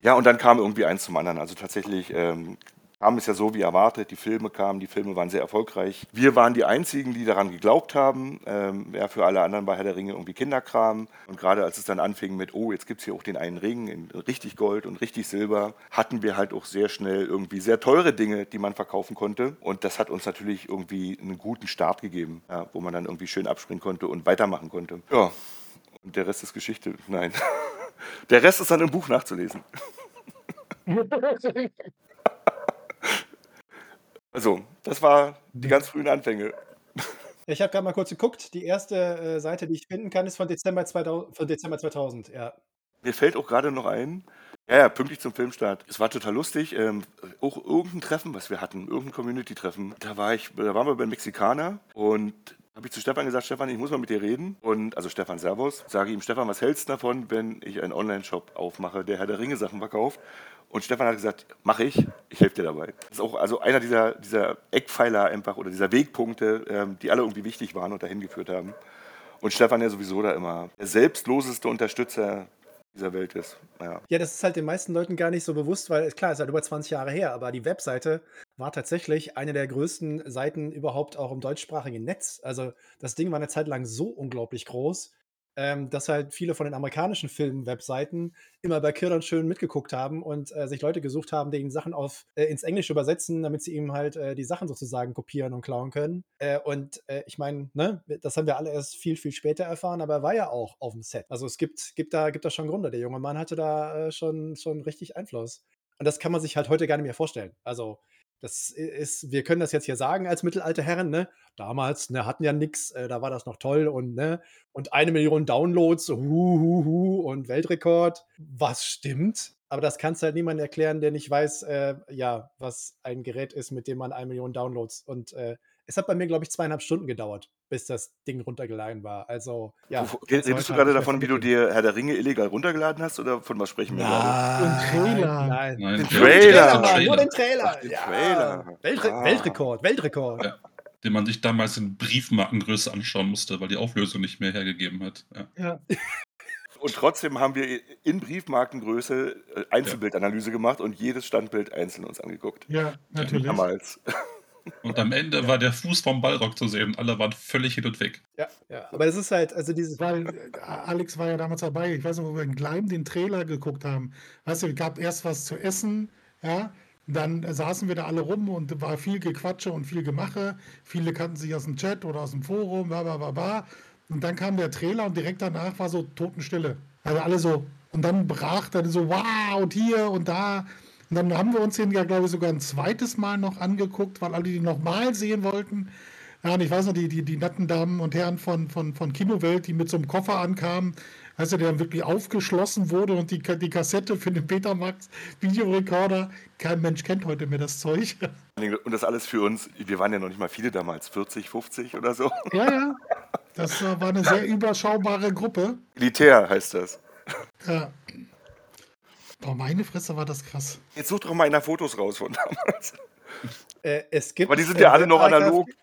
ja, und dann kam irgendwie eins zum anderen. Also tatsächlich ähm, kam es ja so wie erwartet. Die Filme kamen, die Filme waren sehr erfolgreich. Wir waren die Einzigen, die daran geglaubt haben. Ähm, ja, für alle anderen war Herr der Ringe irgendwie Kinderkram. Und gerade als es dann anfing mit, oh, jetzt gibt es hier auch den einen Ring in richtig Gold und richtig Silber, hatten wir halt auch sehr schnell irgendwie sehr teure Dinge, die man verkaufen konnte. Und das hat uns natürlich irgendwie einen guten Start gegeben, ja, wo man dann irgendwie schön abspringen konnte und weitermachen konnte. Ja, und der Rest ist Geschichte. Nein. Der Rest ist dann im Buch nachzulesen. Also, das war die ganz frühen Anfänge. Ich habe gerade mal kurz geguckt. Die erste äh, Seite, die ich finden kann, ist von Dezember, 2000, von Dezember 2000. Ja. Mir fällt auch gerade noch ein, ja, ja, pünktlich zum Filmstart. Es war total lustig. Ähm, auch irgendein Treffen, was wir hatten, irgendein Community-Treffen. Da war ich, da waren wir beim Mexikaner und habe ich zu Stefan gesagt, Stefan, ich muss mal mit dir reden. Und also Stefan Servus, sage ihm, Stefan, was hältst du davon, wenn ich einen Online-Shop aufmache, der Herr der Ringe Sachen verkauft? Und Stefan hat gesagt, mache ich, ich helfe dir dabei. Das ist auch also einer dieser, dieser Eckpfeiler einfach oder dieser Wegpunkte, ähm, die alle irgendwie wichtig waren und dahin geführt haben. Und Stefan ja sowieso da immer der selbstloseste Unterstützer dieser Welt ist. Ja. ja, das ist halt den meisten Leuten gar nicht so bewusst, weil klar, es ist halt über 20 Jahre her, aber die Webseite war tatsächlich eine der größten Seiten überhaupt auch im deutschsprachigen Netz. Also das Ding war eine Zeit lang so unglaublich groß, ähm, dass halt viele von den amerikanischen Film-Webseiten immer bei Kirdan schön mitgeguckt haben und äh, sich Leute gesucht haben, die ihnen Sachen auf, äh, ins Englische übersetzen, damit sie ihm halt äh, die Sachen sozusagen kopieren und klauen können. Äh, und äh, ich meine, ne, das haben wir alle erst viel, viel später erfahren, aber er war ja auch auf dem Set. Also es gibt, gibt, da, gibt da schon Gründe. Der junge Mann hatte da äh, schon, schon richtig Einfluss. Und das kann man sich halt heute gar nicht mehr vorstellen. Also das ist, wir können das jetzt hier sagen als mittelalte Herren, ne? Damals, ne, hatten ja nichts, äh, da war das noch toll und, ne, und eine Million Downloads, hu, hu, hu, und Weltrekord. Was stimmt? Aber das kannst halt niemandem erklären, der nicht weiß, äh, ja, was ein Gerät ist, mit dem man eine Million Downloads und äh, es hat bei mir, glaube ich, zweieinhalb Stunden gedauert, bis das Ding runtergeladen war. Also, ja. Redest du gerade davon, wie du dir Herr der Ringe illegal runtergeladen hast oder von was sprechen wir gerade? Ein Trailer. Nein, Nein, Den Trailer. nur den Trailer. Ach, den ja. Trailer. Weltre Ah. Weltrekord, Weltrekord. Ja. Den man sich damals in Briefmarkengröße anschauen musste, weil die Auflösung nicht mehr hergegeben hat. Ja. Ja. Und trotzdem haben wir in Briefmarkengröße äh, Einzelbildanalyse gemacht und jedes Standbild einzeln uns angeguckt. ja, natürlich. Damals. Und am Ende war der Fuß vom Ballrock zu sehen und alle waren völlig hin und weg. Ja, ja. Aber das ist halt, also dieses. Weil äh, Alex war ja damals dabei. Ich weiß noch, wo wir in Gleim den Trailer geguckt haben. Weißt du, es gab erst was zu essen, ja. Dann saßen wir da alle rum und war viel Gequatsche und viel Gemache. Viele kannten sich aus dem Chat oder aus dem Forum, bla bla bla bla. Und dann kam der Trailer und direkt danach war so Totenstille. Also alle so. Und dann brach dann so, wow, und hier und da. Und dann haben wir uns den ja, glaube ich, sogar ein zweites Mal noch angeguckt, weil alle die nochmal sehen wollten. Ja, und ich weiß noch, die, die, die netten Damen und Herren von, von, von Kinowelt, die mit so einem Koffer ankamen, du, der dann wirklich aufgeschlossen wurde und die, die Kassette für den Betamax Videorekorder. Kein Mensch kennt heute mehr das Zeug. Und das alles für uns, wir waren ja noch nicht mal viele damals, 40, 50 oder so. ja, ja. Das war eine sehr überschaubare Gruppe. Elitär heißt das. Ja. Boah, meine Fresse war das krass. Jetzt such doch mal einer Fotos raus von damals. Äh, es gibt Aber die sind ja alle noch analog.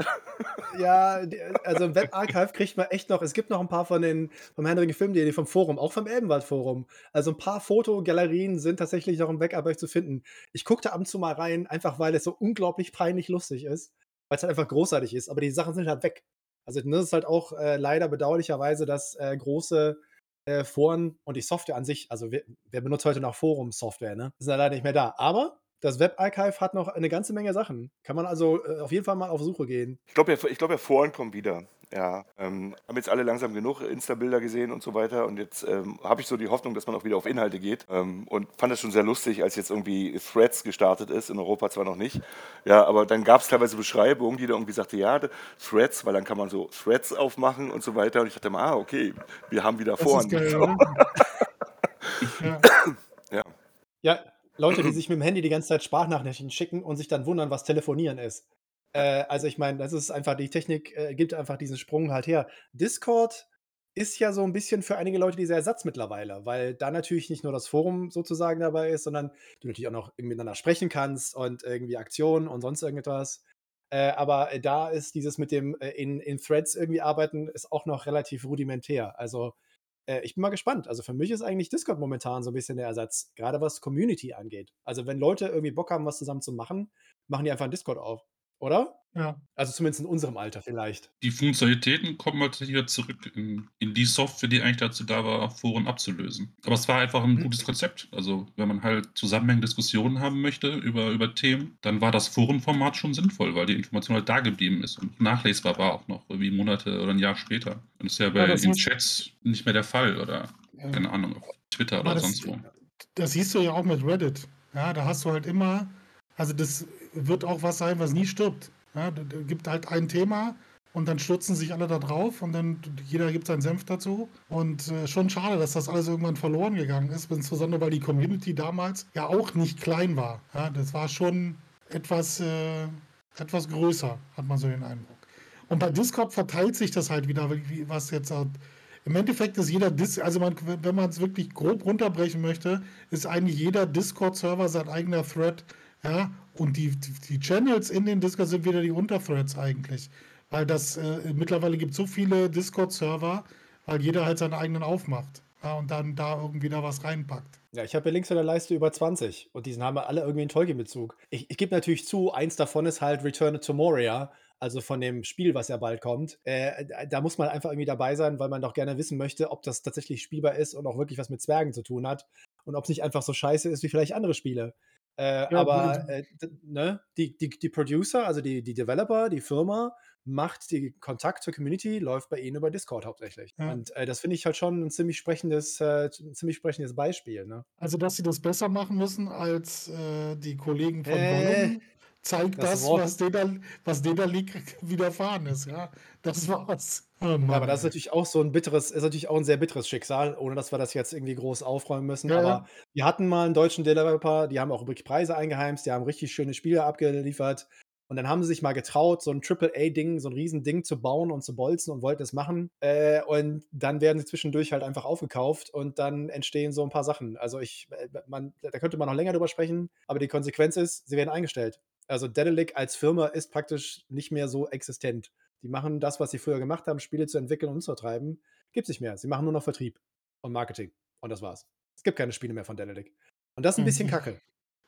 Ja, die- also im Webarchive kriegt man echt noch, es gibt noch ein paar von den, vom Herrn Film.de, vom Forum, auch vom Elbenwald-Forum. Also ein paar Fotogalerien sind tatsächlich noch im Webarchive zu finden. Ich gucke da ab und zu mal rein, einfach weil es so unglaublich peinlich lustig ist, weil es halt einfach großartig ist, aber die Sachen sind halt weg. Also das ist halt auch äh, leider bedauerlicherweise, dass äh, große äh, Foren und die Software an sich, also wer, wer benutzt heute noch Forum-Software, ne? Ist ja leider nicht mehr da. Aber das Webarchive hat noch eine ganze Menge Sachen. Kann man also äh, auf jeden Fall mal auf Suche gehen. Ich glaube, ja, glaub, ja, Foren kommen wieder. Ja, ähm, haben jetzt alle langsam genug Insta-Bilder gesehen und so weiter. Und jetzt ähm, habe ich so die Hoffnung, dass man auch wieder auf Inhalte geht. Ähm, und fand das schon sehr lustig, als jetzt irgendwie Threads gestartet ist. In Europa zwar noch nicht. Ja, aber dann gab es teilweise Beschreibungen, die da irgendwie sagte, ja, Threads, weil dann kann man so Threads aufmachen und so weiter. Und ich dachte mal, ah, okay, wir haben wieder So. oder? ja. Ja. Ja, Leute, die sich mit dem Handy die ganze Zeit Sprachnachrichten schicken und sich dann wundern, was Telefonieren ist. Äh, also ich meine, das ist einfach, die Technik äh, gibt einfach diesen Sprung halt her. Discord ist ja so ein bisschen für einige Leute dieser Ersatz mittlerweile, weil da natürlich nicht nur das Forum sozusagen dabei ist, sondern du natürlich auch noch miteinander sprechen kannst und irgendwie Aktionen und sonst irgendetwas. Äh, aber äh, da ist dieses mit dem äh, in, in Threads irgendwie arbeiten, ist auch noch relativ rudimentär. Also äh, ich bin mal gespannt. Also für mich ist eigentlich Discord momentan so ein bisschen der Ersatz, gerade was Community angeht. Also wenn Leute irgendwie Bock haben, was zusammen zu machen, machen die einfach einen Discord auf, oder? Ja. Also zumindest in unserem Alter vielleicht. Die Funktionalitäten kommen halt wieder zurück in, in die Software, die eigentlich dazu da war, Foren abzulösen. Aber es war einfach ein Mhm. gutes Konzept. Also, wenn man halt zusammenhängende Diskussionen haben möchte über, über Themen, dann war das Forenformat schon sinnvoll, weil die Information halt da geblieben ist und nachlesbar war auch noch, irgendwie Monate oder ein Jahr später. Und das ist ja bei das den Chats nicht mehr der Fall oder, Ja. keine Ahnung, auf Twitter oder das- sonst wo. Das siehst du ja auch mit Reddit. Ja, da hast du halt immer, also das wird auch was sein, was nie stirbt. Ja, gibt halt ein Thema und dann stürzen sich alle da drauf und dann jeder gibt seinen Senf dazu. Und äh, schon schade, dass das alles irgendwann verloren gegangen ist, insbesondere weil die Community damals ja auch nicht klein war. Ja, das war schon etwas, äh, etwas größer, hat man so den Eindruck. Und bei Discord verteilt sich das halt wieder, wie, was jetzt halt im Endeffekt ist jeder Dis, also man, wenn man es wirklich grob runterbrechen möchte, ist eigentlich jeder Discord-Server sein eigener Thread. Ja, und die, die, Channels in den Discord sind wieder die Unterthreads eigentlich. Weil das äh, mittlerweile gibt so viele Discord-Server, weil jeder halt seinen eigenen aufmacht. Ja, und dann da irgendwie da was reinpackt. Ja, ich habe hier links in der Leiste über 20 und diesen haben alle irgendwie einen Tolkien-Bezug. Ich, ich gebe natürlich zu, eins davon ist halt Return to Moria, also von dem Spiel, was ja bald kommt. Äh, da muss man einfach irgendwie dabei sein, weil man doch gerne wissen möchte, ob das tatsächlich spielbar ist und auch wirklich was mit Zwergen zu tun hat und ob es nicht einfach so scheiße ist wie vielleicht andere Spiele. Äh, Ja, aber äh, ne, die, die, die Producer, also die, die Developer, die Firma, macht die Kontakt zur Community, läuft bei ihnen über Discord hauptsächlich. Ja. Und äh, das finde ich halt schon ein ziemlich sprechendes, äh, ziemlich sprechendes Beispiel. Ne? Also, dass sie das besser machen müssen als äh, die Kollegen von Äh, Gollum, zeigt das das, was denen was denen League widerfahren ist. Ja, das war's. Oh Ja, aber das ist natürlich auch so ein bitteres, ist natürlich auch ein sehr bitteres Schicksal, ohne dass wir das jetzt irgendwie groß aufräumen müssen. Ja, ja. aber wir hatten mal einen deutschen Developer, die haben auch wirklich Preise eingeheimst, die haben richtig schöne Spiele abgeliefert. Und dann haben sie sich mal getraut, so ein Triple-A-Ding, so ein Riesending zu bauen und zu bolzen und wollten es machen. Äh, und dann werden sie zwischendurch halt einfach aufgekauft und dann entstehen so ein paar Sachen. Also ich, äh, man, da könnte man noch länger drüber sprechen, aber die Konsequenz ist, sie werden eingestellt. Also Dedelic als Firma ist praktisch nicht mehr so existent. Die machen das, was sie früher gemacht haben, Spiele zu entwickeln und zu vertreiben. Gibt es nicht mehr. Sie machen nur noch Vertrieb und Marketing. Und das war's. Es gibt keine Spiele mehr von Dedelic. Und das ist ein bisschen Mhm. kacke.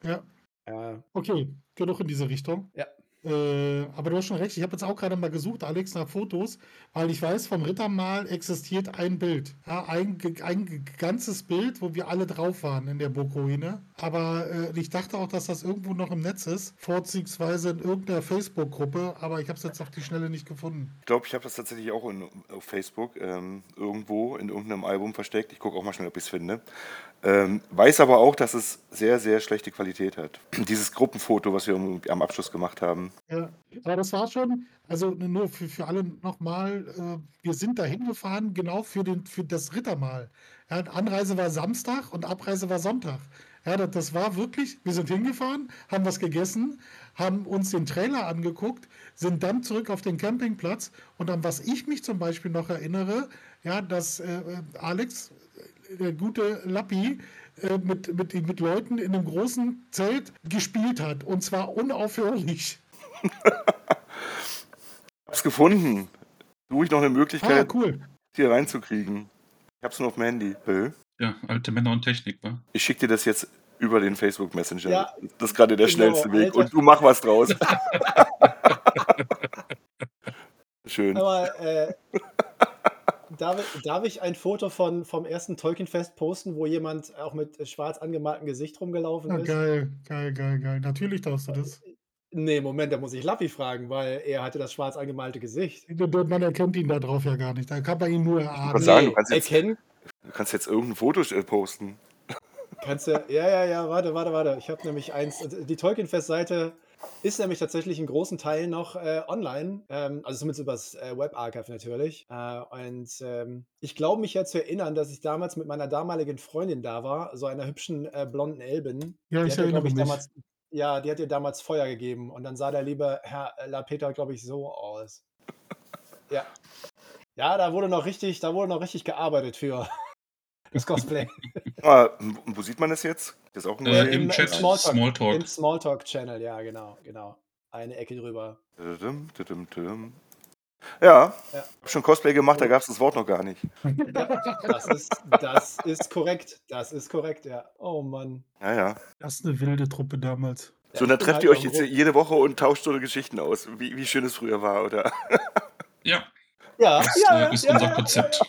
Ja, Ja, okay, genug in diese Richtung. Ja. Äh, aber du hast schon recht, ich habe jetzt auch gerade mal gesucht, Alex, nach Fotos, weil ich weiß, vom Rittermal existiert ein Bild. Ja, ein, ein ganzes Bild, wo wir alle drauf waren in der Burgruine. Aber äh, ich dachte auch, dass das irgendwo noch im Netz ist, vorzugsweise in irgendeiner Facebook-Gruppe, aber ich habe es jetzt auf die Schnelle nicht gefunden. Ich glaube, ich habe das tatsächlich auch in, auf Facebook ähm, irgendwo in irgendeinem Album versteckt. Ich gucke auch mal schnell, ob ich es finde. Ähm, weiß aber auch, dass es sehr, sehr schlechte Qualität hat. Dieses Gruppenfoto, was wir am- am Abschluss gemacht haben. Ja, aber das war schon, also nur für, für alle nochmal, äh, wir sind da hingefahren, genau für, den, für das Rittermahl. Ja, Anreise war Samstag und Abreise war Sonntag. Ja, das, das war wirklich, wir sind hingefahren, haben was gegessen, haben uns den Trailer angeguckt, sind dann zurück auf den Campingplatz und an was ich mich zum Beispiel noch erinnere, ja, dass äh, äh, Alex, der gute Lappi, äh, mit, mit, mit Leuten in einem großen Zelt gespielt hat und zwar unaufhörlich. Hab's gefunden. Suche ich noch eine Ah, Möglichkeit, cool. hier reinzukriegen. Ich hab's nur auf dem Handy. Bill, Ja, alte Männer und Technik, wa? ich schicke dir das jetzt über den Facebook Messenger. Ja, das ist gerade der genau, schnellste Weg. Alter. Und du mach was draus. Schön. Aber äh, darf, ich, darf ich ein Foto von, vom ersten Tolkien-Fest posten, wo jemand auch mit schwarz angemaltem Gesicht rumgelaufen Ja, ist? geil, geil, geil, geil. Natürlich darfst du das. Nee, Moment, da muss ich Lappi fragen, weil er hatte das schwarz angemalte Gesicht. Man erkennt ihn da drauf ja gar nicht. Da kann man ihn nur erahnen. sagen, du kannst jetzt, erkennen du kannst jetzt irgendein Foto äh, posten. kannst du. Ja, ja, ja, warte, warte, warte. Ich habe nämlich eins. Die Tolkien-Fest-Seite ist nämlich tatsächlich in großen Teilen noch äh, online. Ähm, also zumindest übers äh, Web-Archive natürlich. Äh, und ähm, ich glaube mich ja zu erinnern, dass ich damals mit meiner damaligen Freundin da war, so einer hübschen äh, blonden Elbin. Ja, Die ich erinnere mich. damals. Ja, die hat ihr damals Feuer gegeben und dann sah der liebe Herr Lapeter, glaube ich, so aus. Ja. Ja, da wurde noch richtig, da wurde noch richtig gearbeitet für das Cosplay. Ah, wo sieht man das jetzt? Das ist auch ein Äh, Im- Im im Chat, Smalltalk. Smalltalk. Im Smalltalk-Channel, ja, genau, genau. Eine Ecke drüber. Ja, Ja. hab schon Cosplay gemacht, da gab es das Wort noch gar nicht. Das ist, das ist korrekt. Das ist korrekt, ja. Oh Mann. Ja, ja. Das ist eine wilde Truppe damals. So, und dann trefft halt ihr euch jetzt jede Woche und tauscht so eine Geschichten aus, wie, wie schön es früher war, oder? Ja, Ja, das ja, ja, äh, ist ja, unser ja. Konzept.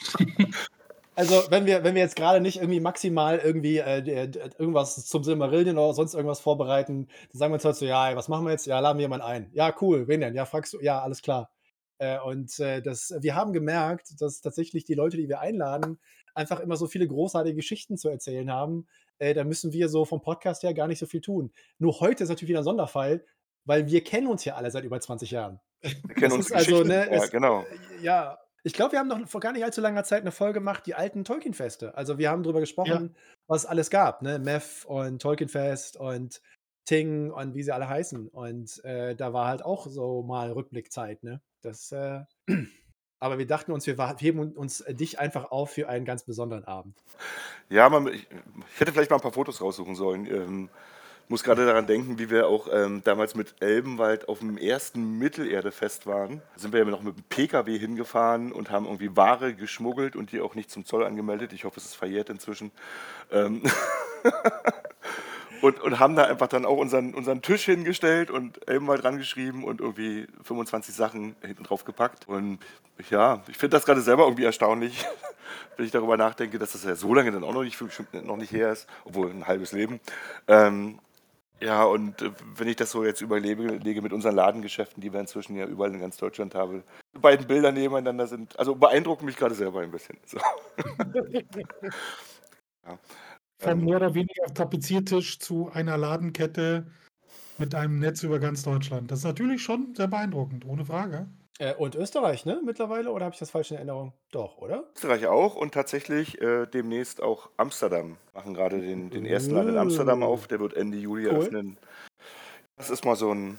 Also, wenn wir, wenn wir jetzt gerade nicht irgendwie maximal irgendwie äh, d- irgendwas zum Silmarillion oder sonst irgendwas vorbereiten, dann sagen wir uns halt so, ja, ey, was machen wir jetzt? Ja, laden wir jemanden ein. Ja, cool, wen denn? Ja, fragst du, ja, alles klar. Äh, und äh, das, wir haben gemerkt, dass tatsächlich die Leute, die wir einladen, einfach immer so viele großartige Geschichten zu erzählen haben. Äh, da müssen wir so vom Podcast her gar nicht so viel tun. Nur heute ist natürlich wieder ein Sonderfall, weil wir kennen uns ja alle seit über 20 Jahren. Wir kennen Das uns ist also, Geschichten. ne, ja, es- genau. Ja, ich glaube, wir haben noch vor gar nicht allzu langer Zeit eine Folge gemacht, die alten Tolkien-Feste. Also wir haben darüber gesprochen, was es alles gab, ne? Meth und Tolkien-Fest und Ting und wie sie alle heißen. Und äh, da war halt auch so mal Rückblickzeit, ne? Das, äh, aber wir dachten uns, wir heben uns äh, dich einfach auf für einen ganz besonderen Abend. Ja, man, ich, ich hätte vielleicht mal ein paar Fotos raussuchen sollen. Ähm, muss gerade daran denken, wie wir auch ähm, damals mit Elbenwald auf dem ersten Mittelerdefest waren. Da sind wir ja noch mit dem PKW hingefahren und haben irgendwie Ware geschmuggelt und die auch nicht zum Zoll angemeldet. Ich hoffe, es ist verjährt inzwischen. Ähm und, und haben da einfach dann auch unseren, unseren Tisch hingestellt und Elbenwald dran geschrieben und irgendwie 25 Sachen hinten drauf gepackt. Und ja, ich finde das gerade selber irgendwie erstaunlich, wenn ich darüber nachdenke, dass das ja so lange dann auch noch nicht, noch nicht her ist, obwohl ein halbes Leben. Ähm, ja, und äh, wenn ich das so jetzt überlege lege mit unseren Ladengeschäften, die wir inzwischen ja überall in ganz Deutschland haben, die beiden Bilder nebeneinander sind, also beeindrucken mich gerade selber ein bisschen. So. ja. Von Ähm, mehr oder weniger Tapeziertisch zu einer Ladenkette mit einem Netz über ganz Deutschland. Das ist natürlich schon sehr beeindruckend, ohne Frage. Äh, und Österreich, ne? Mittlerweile? Oder habe ich das falsch in Erinnerung? Doch, oder? Österreich auch und tatsächlich äh, demnächst auch Amsterdam. Machen gerade den, den ersten Laden in Amsterdam auf, der wird Ende Juli Cool. eröffnen. Das ist mal so ein,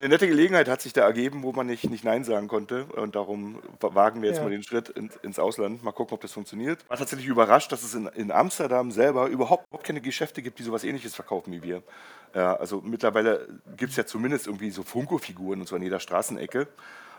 eine nette Gelegenheit, hat sich da ergeben, wo man nicht, nicht Nein sagen konnte. Und darum wa- wagen wir jetzt Ja. mal den Schritt ins, ins Ausland. Mal gucken, ob das funktioniert. War tatsächlich überrascht, dass es in, in Amsterdam selber überhaupt, überhaupt keine Geschäfte gibt, die sowas ähnliches verkaufen wie wir. Ja, also mittlerweile gibt es ja zumindest irgendwie so Funko-Figuren und so an jeder Straßenecke.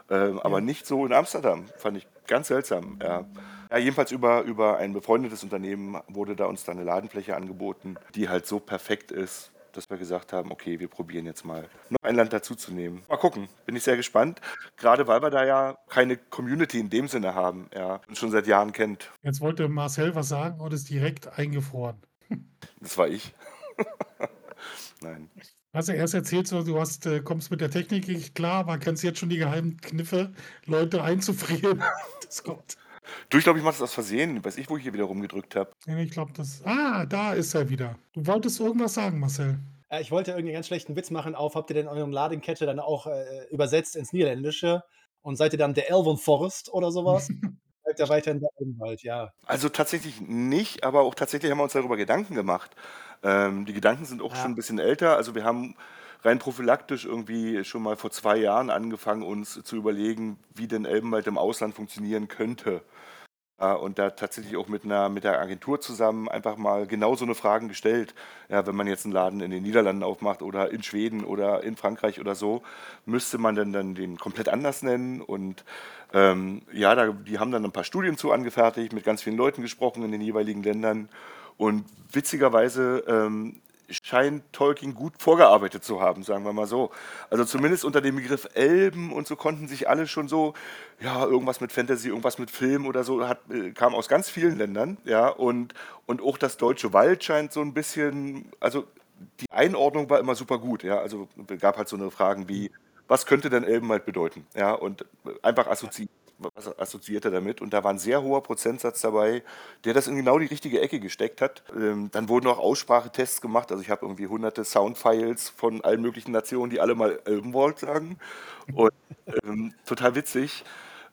Ähm, aber nicht so in Amsterdam. Fand ich ganz seltsam. Ja. Ja, jedenfalls über, über ein befreundetes Unternehmen wurde da uns dann eine Ladenfläche angeboten, die halt so perfekt ist, dass wir gesagt haben, okay, wir probieren jetzt mal noch ein Land dazuzunehmen. Mal gucken, bin ich sehr gespannt. Gerade weil wir da ja keine Community in dem Sinne haben, ja, uns schon seit Jahren kennt. Jetzt wollte Marcel was sagen und ist direkt eingefroren. Das war ich. Nein. Also erst erzählt so, du hast, äh, kommst mit der Technik nicht klar, aber kennst jetzt schon die geheimen Kniffe, Leute einzufrieren. Das kommt. Du, ich glaube, ich mache das aus Versehen. Weiß ich, wo ich hier wieder rumgedrückt habe. Nee, Ich glaube, das. Ah, da ist er wieder. Du wolltest irgendwas sagen, Marcel. Äh, ich wollte irgendeinen ganz schlechten Witz machen auf, habt ihr denn eure Ladenkette dann auch äh, übersetzt ins Niederländische? Und seid ihr dann der Elven Forest oder sowas? Bleibt ihr weiterhin der Elbenwald, ja. Also tatsächlich nicht, aber auch tatsächlich haben wir uns darüber Gedanken gemacht. Ähm, die Gedanken sind auch Ja. schon ein bisschen älter. Also wir haben rein prophylaktisch irgendwie schon mal vor zwei Jahren angefangen, uns zu überlegen, wie denn Elbenwald im Ausland funktionieren könnte. Ja, und da tatsächlich auch mit einer mit der Agentur zusammen einfach mal genau so eine Fragen gestellt. Ja, wenn man jetzt einen Laden in den Niederlanden aufmacht oder in Schweden oder in Frankreich oder so, müsste man dann, dann den komplett anders nennen. Und ähm, ja, da, die haben dann ein paar Studien zu angefertigt, mit ganz vielen Leuten gesprochen in den jeweiligen Ländern. Und witzigerweise ähm, scheint Tolkien gut vorgearbeitet zu haben, sagen wir mal so. Also zumindest unter dem Begriff Elben und so konnten sich alle schon so, ja, irgendwas mit Fantasy, irgendwas mit Film oder so, hat, äh, kam aus ganz vielen Ländern, ja, und, und auch das deutsche Wald scheint so ein bisschen, also die Einordnung war immer super gut, ja, also gab halt so eine Fragen wie, was könnte denn Elbenwald bedeuten, ja, und einfach assoziiert was assoziiert er damit? Und da war ein sehr hoher Prozentsatz dabei, der das in genau die richtige Ecke gesteckt hat. Ähm, dann wurden auch Aussprachetests gemacht. Also ich habe irgendwie hunderte Soundfiles von allen möglichen Nationen, die alle mal Elbenwald sagen. Und ähm, total witzig.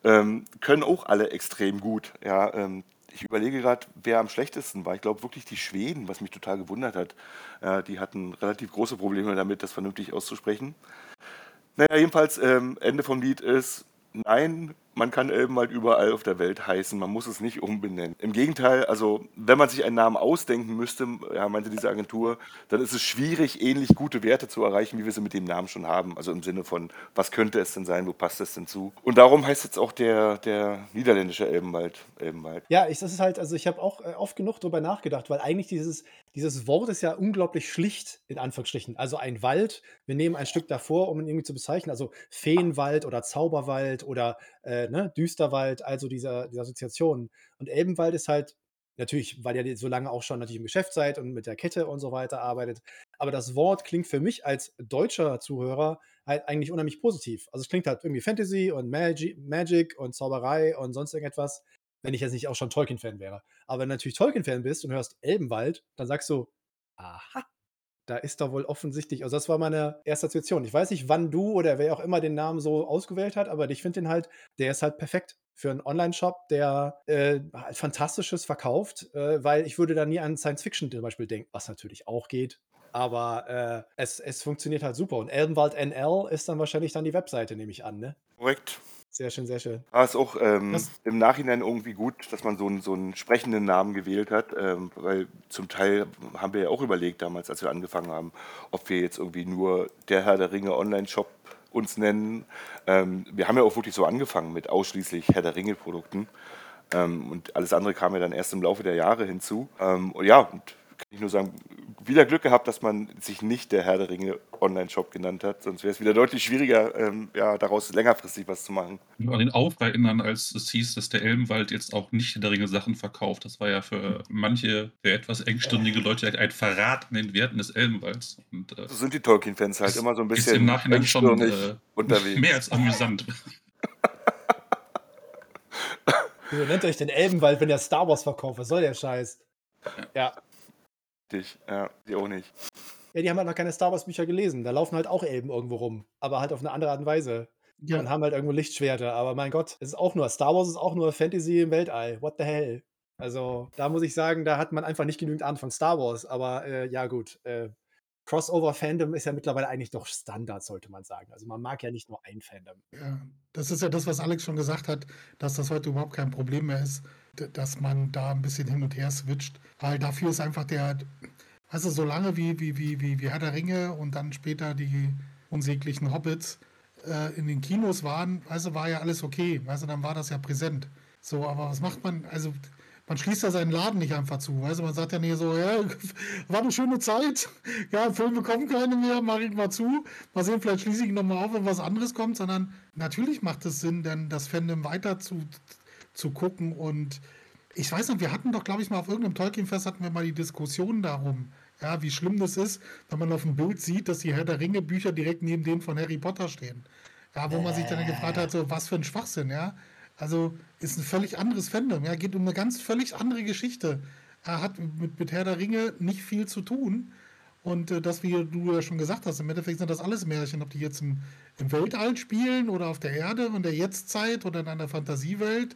Ähm, können auch alle extrem gut. Ja, ähm, ich überlege gerade, wer am schlechtesten war. Ich glaube wirklich die Schweden, was mich total gewundert hat. Äh, die hatten relativ große Probleme damit, das vernünftig auszusprechen. Naja, jedenfalls, ähm, Ende vom Lied ist, nein, man kann Elbenwald überall auf der Welt heißen, man muss es nicht umbenennen. Im Gegenteil, also wenn man sich einen Namen ausdenken müsste, ja, meinte diese Agentur, dann ist es schwierig, ähnlich gute Werte zu erreichen, wie wir sie mit dem Namen schon haben. Also im Sinne von, was könnte es denn sein, wo passt es denn zu? Und darum heißt jetzt auch der, der niederländische Elbenwald Elbenwald. Ja, ich, das ist halt, also ich habe auch äh, oft genug darüber nachgedacht, weil eigentlich dieses, dieses Wort ist ja unglaublich schlicht, in Anführungsstrichen. Also ein Wald, wir nehmen ein Stück davor, um ihn irgendwie zu bezeichnen, also Feenwald oder Zauberwald oder äh, ne, Düsterwald, also diese, diese Assoziationen. Und Elbenwald ist halt natürlich, weil ihr so lange auch schon natürlich im Geschäft seid und mit der Kette und so weiter arbeitet. Aber das Wort klingt für mich als deutscher Zuhörer halt eigentlich unheimlich positiv. Also es klingt halt irgendwie Fantasy und Magi Magic und Zauberei und sonst irgendetwas, wenn ich jetzt nicht auch schon Tolkien-Fan wäre. Aber wenn du natürlich Tolkien-Fan bist und hörst Elbenwald, dann sagst du, aha, da ist doch wohl offensichtlich, also das war meine erste Situation. Ich weiß nicht, wann du oder wer auch immer den Namen so ausgewählt hat, aber ich finde den halt, der ist halt perfekt für einen Online-Shop, der äh, halt Fantastisches verkauft, äh, weil ich würde da nie an Science-Fiction zum Beispiel denken, was natürlich auch geht. Aber äh, es, es funktioniert halt super. Und Elbenwald NL ist dann wahrscheinlich dann die Webseite, nehme ich an, ne? Korrekt. Sehr schön, sehr schön. War es auch ähm, im Nachhinein irgendwie gut, dass man so einen, so einen sprechenden Namen gewählt hat, ähm, weil zum Teil haben wir ja auch überlegt damals, als wir angefangen haben, ob wir jetzt irgendwie nur der Herr der Ringe Online-Shop uns nennen. Ähm, wir haben ja auch wirklich so angefangen mit ausschließlich Herr der Ringe-Produkten ähm, und alles andere kam ja dann erst im Laufe der Jahre hinzu. Ähm, und ja, und kann ich nur sagen, wieder Glück gehabt, dass man sich nicht der Herr der Ringe Online-Shop genannt hat, sonst wäre es wieder deutlich schwieriger, ähm, ja, daraus längerfristig was zu machen. Ich an den Aufruhr erinnern, als es hieß, dass der Elbenwald jetzt auch nicht der Ringe Sachen verkauft. Das war ja für manche, für etwas engstirnige Leute ein Verrat an den Werten des Elbenwalds. Und, äh, So sind die Tolkien-Fans halt immer so ein ist bisschen im Nachhinein schon, äh, unterwegs. mehr als amüsant. Wieso nennt ihr euch den Elbenwald, wenn der Star Wars verkauft? Was soll der Scheiß? Ja. Dich. Ja, die auch nicht. Ja, die haben halt noch keine Star Wars Bücher gelesen. Da laufen halt auch Elben irgendwo rum. Aber halt auf eine andere Art und Weise. Und Ja, haben halt irgendwo Lichtschwerter. Aber mein Gott, es ist auch nur, Star Wars ist auch nur Fantasy im Weltall. What the hell? Also, da muss ich sagen, da hat man einfach nicht genügend Ahnung von Star Wars. Aber äh, ja, gut. Äh, Crossover-Fandom ist ja mittlerweile eigentlich doch Standard, sollte man sagen. Also, man mag ja nicht nur ein Fandom. ja, das ist ja das, was Alex schon gesagt hat, dass das heute überhaupt kein Problem mehr ist, dass man da ein bisschen hin und her switcht. Weil dafür ist einfach der, also so lange wie, wie, wie, wie, wie Herr der Ringe und dann später die unsäglichen Hobbits äh, in den Kinos waren, also war ja alles okay. Also dann war das ja präsent. So, aber was macht man? Also man schließt ja seinen Laden nicht einfach zu. Weißt man sagt ja nicht so, ja, war eine schöne Zeit. Ja, Filme kommen keine mehr, mach ich mal zu. Mal sehen, vielleicht schließe ich nochmal auf, wenn was anderes kommt, sondern natürlich macht es Sinn, denn das Fandom weiter zu, zu gucken. Und ich weiß noch, wir hatten doch, glaube ich, mal auf irgendeinem Tolkien-Fest hatten wir mal die Diskussion darum, ja, wie schlimm das ist, wenn man auf dem Bild sieht, dass die Herr der Ringe-Bücher direkt neben denen von Harry Potter stehen. Ja, wo man sich dann gefragt hat, so, was für ein Schwachsinn, ja. Also ist ein völlig anderes Fandom, ja, geht um eine ganz völlig andere Geschichte. Er hat mit, mit Herr der Ringe nicht viel zu tun. Und äh, das, wie du ja schon gesagt hast, im Endeffekt sind das alles Märchen, ob die jetzt im, im Weltall spielen oder auf der Erde und der Jetztzeit oder in einer Fantasiewelt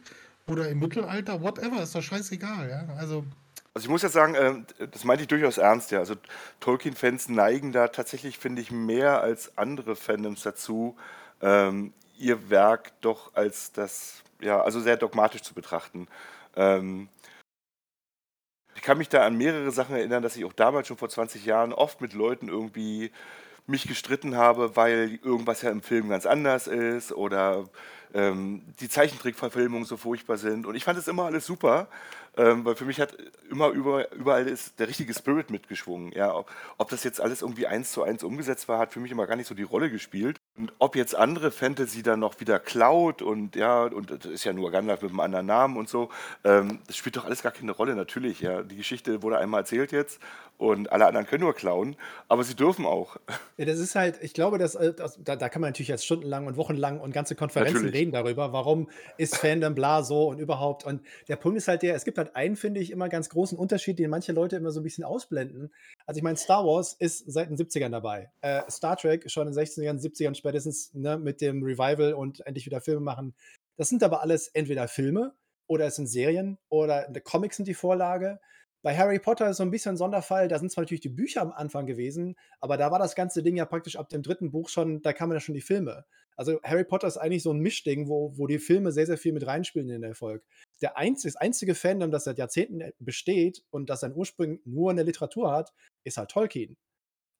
oder im Mittelalter, whatever, ist doch scheißegal, ja. Also, Also ich muss jetzt sagen, ähm, das meinte ich durchaus ernst, ja. Also Tolkien-Fans neigen da tatsächlich, finde ich, mehr als andere Fandoms dazu, ähm, ihr Werk doch als das, ja, also sehr dogmatisch zu betrachten. Ähm, ich kann mich da an mehrere Sachen erinnern, dass ich auch damals schon vor 20 Jahren oft mit Leuten irgendwie mich gestritten habe, weil irgendwas ja im Film ganz anders ist oder ähm, die Zeichentrickverfilmungen so furchtbar sind. Und ich fand es immer alles super, ähm, weil für mich hat immer über, überall ist der richtige Spirit mitgeschwungen. Ja, ob, ob das jetzt alles irgendwie eins zu eins umgesetzt war, hat für mich immer gar nicht so die Rolle gespielt. Und ob jetzt andere Fantasy dann noch wieder klaut und ja, und das ist ja nur Gandalf mit einem anderen Namen und so, ähm, das spielt doch alles gar keine Rolle, natürlich. Ja, die Geschichte wurde einmal erzählt jetzt und alle anderen können nur klauen, aber sie dürfen auch. Ja, das ist halt, ich glaube, dass, äh, das, da, da kann man natürlich jetzt stundenlang und wochenlang und ganze Konferenzen Natürlich. reden darüber, warum ist Fandom bla so und überhaupt. Und der Punkt ist halt der, es gibt halt einen, finde ich, immer ganz großen Unterschied, den manche Leute immer so ein bisschen ausblenden. Also ich meine, Star Wars ist seit den 70ern dabei. Äh, Star Trek schon in den 60ern, 70ern spätestens ne, mit dem Revival und endlich wieder Filme machen. Das sind aber alles entweder Filme oder es sind Serien oder Comics sind die Vorlage. Bei Harry Potter ist so ein bisschen ein Sonderfall. Da sind zwar natürlich die Bücher am Anfang gewesen, aber da war das ganze Ding ja praktisch ab dem dritten Buch schon, da kamen ja schon die Filme. Also Harry Potter ist eigentlich so ein Mischding, wo, wo die Filme sehr, sehr viel mit reinspielen in den Erfolg. Der einzige, das einzige Fandom, das seit Jahrzehnten besteht und das seinen Ursprung nur in der Literatur hat, ist halt Tolkien.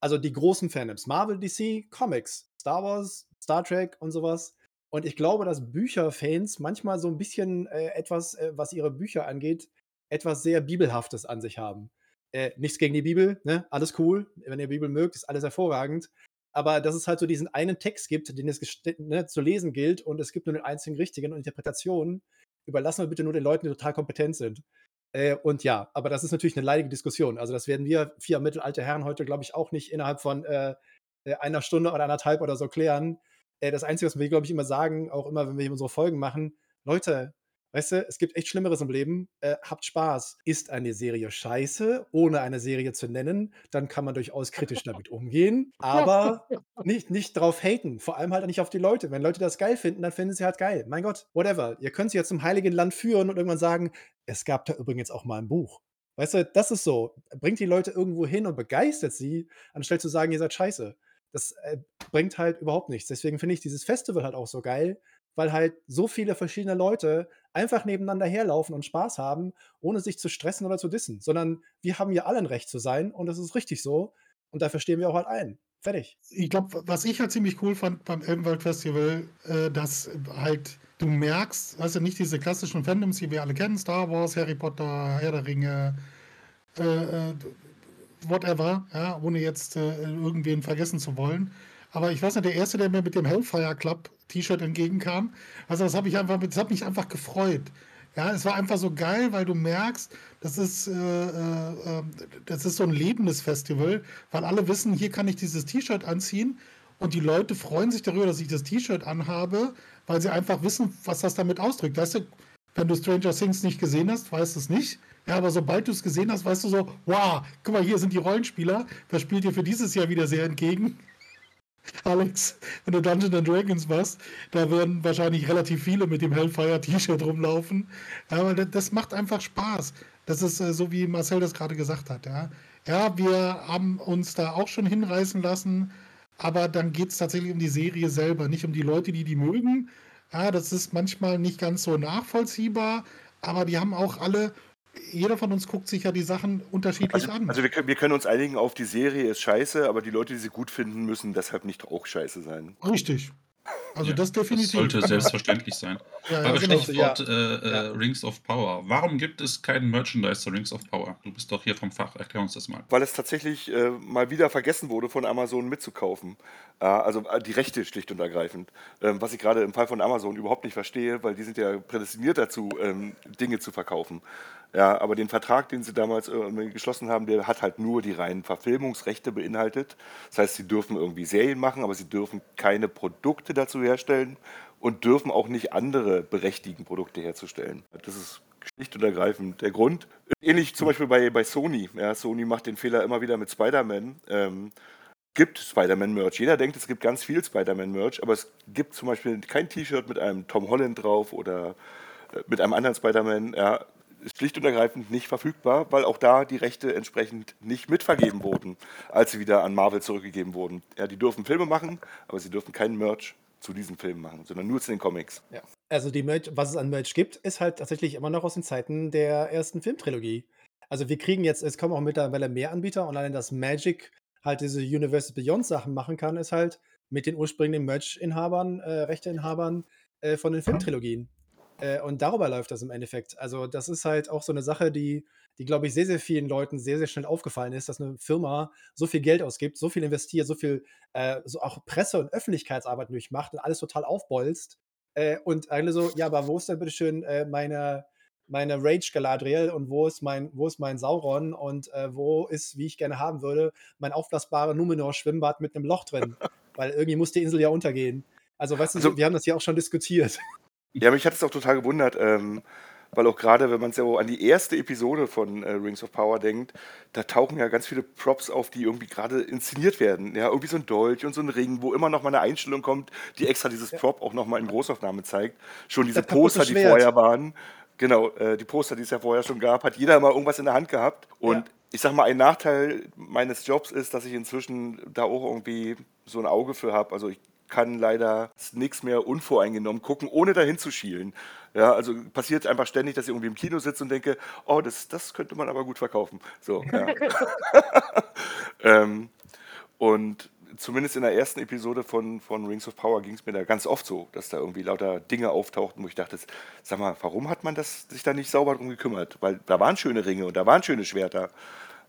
Also die großen Fandoms. Marvel, DC, Comics, Star Wars, Star Trek und sowas. Und ich glaube, dass Bücherfans manchmal so ein bisschen äh, etwas, äh, was ihre Bücher angeht, etwas sehr Bibelhaftes an sich haben. Äh, nichts gegen die Bibel, ne? alles cool. Wenn ihr Bibel mögt, ist alles hervorragend. Aber dass es halt so diesen einen Text gibt, den es ne, zu lesen gilt und es gibt nur den einzigen richtigen und Interpretationen, überlassen wir bitte nur den Leuten, die total kompetent sind. Äh, und ja, aber das ist natürlich eine leidige Diskussion. Also das werden wir vier mittelalte Herren heute, glaube ich, auch nicht innerhalb von äh, äh, einer Stunde oder anderthalb oder so klären. Äh, das Einzige, was wir, glaube ich, immer sagen, auch immer, wenn wir unsere Folgen machen, Leute, weißt du, es gibt echt Schlimmeres im Leben. Äh, habt Spaß. Ist eine Serie scheiße, ohne eine Serie zu nennen, dann kann man durchaus kritisch damit umgehen. Aber nicht, nicht drauf haten. Vor allem halt nicht auf die Leute. Wenn Leute das geil finden, dann finden sie halt geil. Mein Gott, whatever. Ihr könnt sie ja zum Heiligen Land führen und irgendwann sagen, es gab da übrigens auch mal ein Buch. Weißt du, das ist so. Bringt die Leute irgendwo hin und begeistert sie, anstelle zu sagen, ihr seid scheiße. Das äh, bringt halt überhaupt nichts. Deswegen finde ich dieses Festival halt auch so geil, weil halt so viele verschiedene Leute einfach nebeneinander herlaufen und Spaß haben, ohne sich zu stressen oder zu dissen. Sondern wir haben ja alle ein Recht zu sein und das ist richtig so. Und dafür stehen wir auch halt ein. Fertig. Ich glaube, was ich halt ziemlich cool fand beim Elbenwald Festival, äh, dass halt du merkst, weißt du, nicht diese klassischen Fandoms, die wir alle kennen, Star Wars, Harry Potter, Herr der Ringe, äh, äh, whatever, ja, ohne jetzt äh, irgendwen vergessen zu wollen. Aber ich weiß nicht, der erste, der mir mit dem Hellfire Club T-Shirt entgegenkam, also das habe ich einfach, das hat mich einfach gefreut. Ja, es war einfach so geil, weil du merkst, das ist, äh, äh, äh, das ist so ein lebendes Festival, weil alle wissen, hier kann ich dieses T-Shirt anziehen und die Leute freuen sich darüber, dass ich das T-Shirt anhabe, weil sie einfach wissen, was das damit ausdrückt. Weißt du, wenn du Stranger Things nicht gesehen hast, weißt du es nicht. Ja, aber sobald du es gesehen hast, weißt du so, wow, guck mal, hier sind die Rollenspieler. Das spielt dir für dieses Jahr wieder sehr entgegen. Alex, wenn du Dungeons and Dragons warst, da werden wahrscheinlich relativ viele mit dem Hellfire-T-Shirt rumlaufen. Aber das, das macht einfach Spaß. Das ist äh, so, wie Marcel das gerade gesagt hat. Ja, ja wir haben uns da auch schon hinreißen lassen, aber dann geht es tatsächlich um die Serie selber, nicht um die Leute, die die mögen. Ja, das ist manchmal nicht ganz so nachvollziehbar, aber die haben auch alle jeder von uns guckt sich ja die Sachen unterschiedlich Also, an. also wir, können, wir können uns einigen auf, die Serie ist scheiße, aber die Leute, die sie gut finden, müssen deshalb nicht auch scheiße sein. Richtig. Also Ja, das definitiv. sollte selbstverständlich sein. ja, ja, Aber genau. Stichwort äh, äh. Rings of Power. Warum gibt es keinen Merchandise zu Rings of Power? Du bist doch hier vom Fach. Erklär uns das mal. Weil es tatsächlich äh, mal wieder vergessen wurde, von Amazon mitzukaufen. Äh, also äh, die Rechte schlicht und ergreifend. Ähm, was ich gerade im Fall von Amazon überhaupt nicht verstehe, weil die sind ja prädestiniert dazu, ähm, Dinge zu verkaufen. Ja, aber den Vertrag, den sie damals äh, geschlossen haben, der hat halt nur die reinen Verfilmungsrechte beinhaltet. Das heißt, sie dürfen irgendwie Serien machen, aber sie dürfen keine Produkte dazu herstellen und dürfen auch nicht andere berechtigen, Produkte herzustellen. Das ist schlicht und ergreifend der Grund. Ähnlich zum Beispiel bei, bei Sony. Ja, Sony macht den Fehler immer wieder mit Spider-Man. Ähm, gibt Spider-Man-Merch. Jeder denkt, es gibt ganz viel Spider-Man-Merch, aber es gibt zum Beispiel kein T-Shirt mit einem Tom Holland drauf oder äh, mit einem anderen Spider-Man. Ja, ist schlicht und ergreifend nicht verfügbar, weil auch da die Rechte entsprechend nicht mitvergeben wurden, als sie wieder an Marvel zurückgegeben wurden. Ja, die dürfen Filme machen, aber sie dürfen keinen Merch zu diesen Filmen machen, sondern nur zu den Comics. Ja. Also die Merch, was es an Merch gibt, ist halt tatsächlich immer noch aus den Zeiten der ersten Filmtrilogie. Also wir kriegen jetzt, es kommen auch mittlerweile mehr Anbieter und allein das Magic halt diese Universe Beyond Sachen machen kann, ist halt mit den ursprünglichen Merch-Inhabern, äh, Rechteinhabern äh, von den Filmtrilogien. Äh, und darüber läuft das im Endeffekt. Also, das ist halt auch so eine Sache, die, die glaube ich, sehr, sehr vielen Leuten sehr, sehr schnell aufgefallen ist, dass eine Firma so viel Geld ausgibt, so viel investiert, so viel äh, so auch Presse- und Öffentlichkeitsarbeit durchmacht und alles total aufbolzt. Äh, und alle so, ja, aber wo ist denn bitte schön äh, meine, meine Rage Galadriel und wo ist mein, wo ist mein Sauron und äh, wo ist, wie ich gerne haben würde, mein aufblasbare Numenor-Schwimmbad mit einem Loch drin? Weil irgendwie muss die Insel ja untergehen. Also, weißt du, Also- wir haben das ja auch schon diskutiert. Ja, mich hat es auch total gewundert, ähm, weil auch gerade, wenn man so an die erste Episode von äh, Rings of Power denkt, da tauchen ja ganz viele Props auf, die irgendwie gerade inszeniert werden. Ja, irgendwie so ein Dolch und so ein Ring, wo immer noch mal eine Einstellung kommt, die extra dieses Prop auch noch mal in Großaufnahme zeigt. Schon diese Poster, die vorher waren, genau, äh, die Poster, die es ja vorher schon gab, hat jeder mal irgendwas in der Hand gehabt. Und Ja. ich sag mal, ein Nachteil meines Jobs ist, dass ich inzwischen da auch irgendwie so ein Auge für habe. Also ich kann leider nichts mehr unvoreingenommen gucken, ohne dahin zu schielen. Ja, also passiert einfach ständig, dass ich irgendwie im Kino sitze und denke, oh, das, das könnte man aber gut verkaufen. So, ja. ähm, und zumindest in der ersten Episode von, von Rings of Power ging es mir da ganz oft so, dass da irgendwie lauter Dinge auftauchten, wo ich dachte, sag mal, warum hat man das, sich da nicht sauber drum gekümmert? Weil da waren schöne Ringe und da waren schöne Schwerter.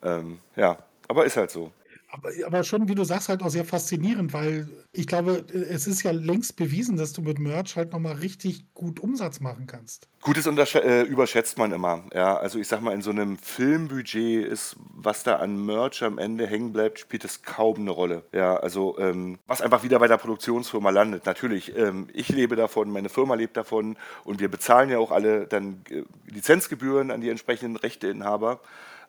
Ähm, ja, aber ist halt so. Aber, aber schon, wie du sagst, halt auch sehr faszinierend, weil ich glaube, es ist ja längst bewiesen, dass du mit Merch halt nochmal richtig gut Umsatz machen kannst. Gutes äh, überschätzt man immer. Ja, also ich sag mal, in so einem Filmbudget ist, was da an Merch am Ende hängen bleibt, spielt es kaum eine Rolle. Ja, also ähm, was einfach wieder bei der Produktionsfirma landet. Natürlich, ähm, ich lebe davon, meine Firma lebt davon und wir bezahlen ja auch alle dann äh, Lizenzgebühren an die entsprechenden Rechteinhaber.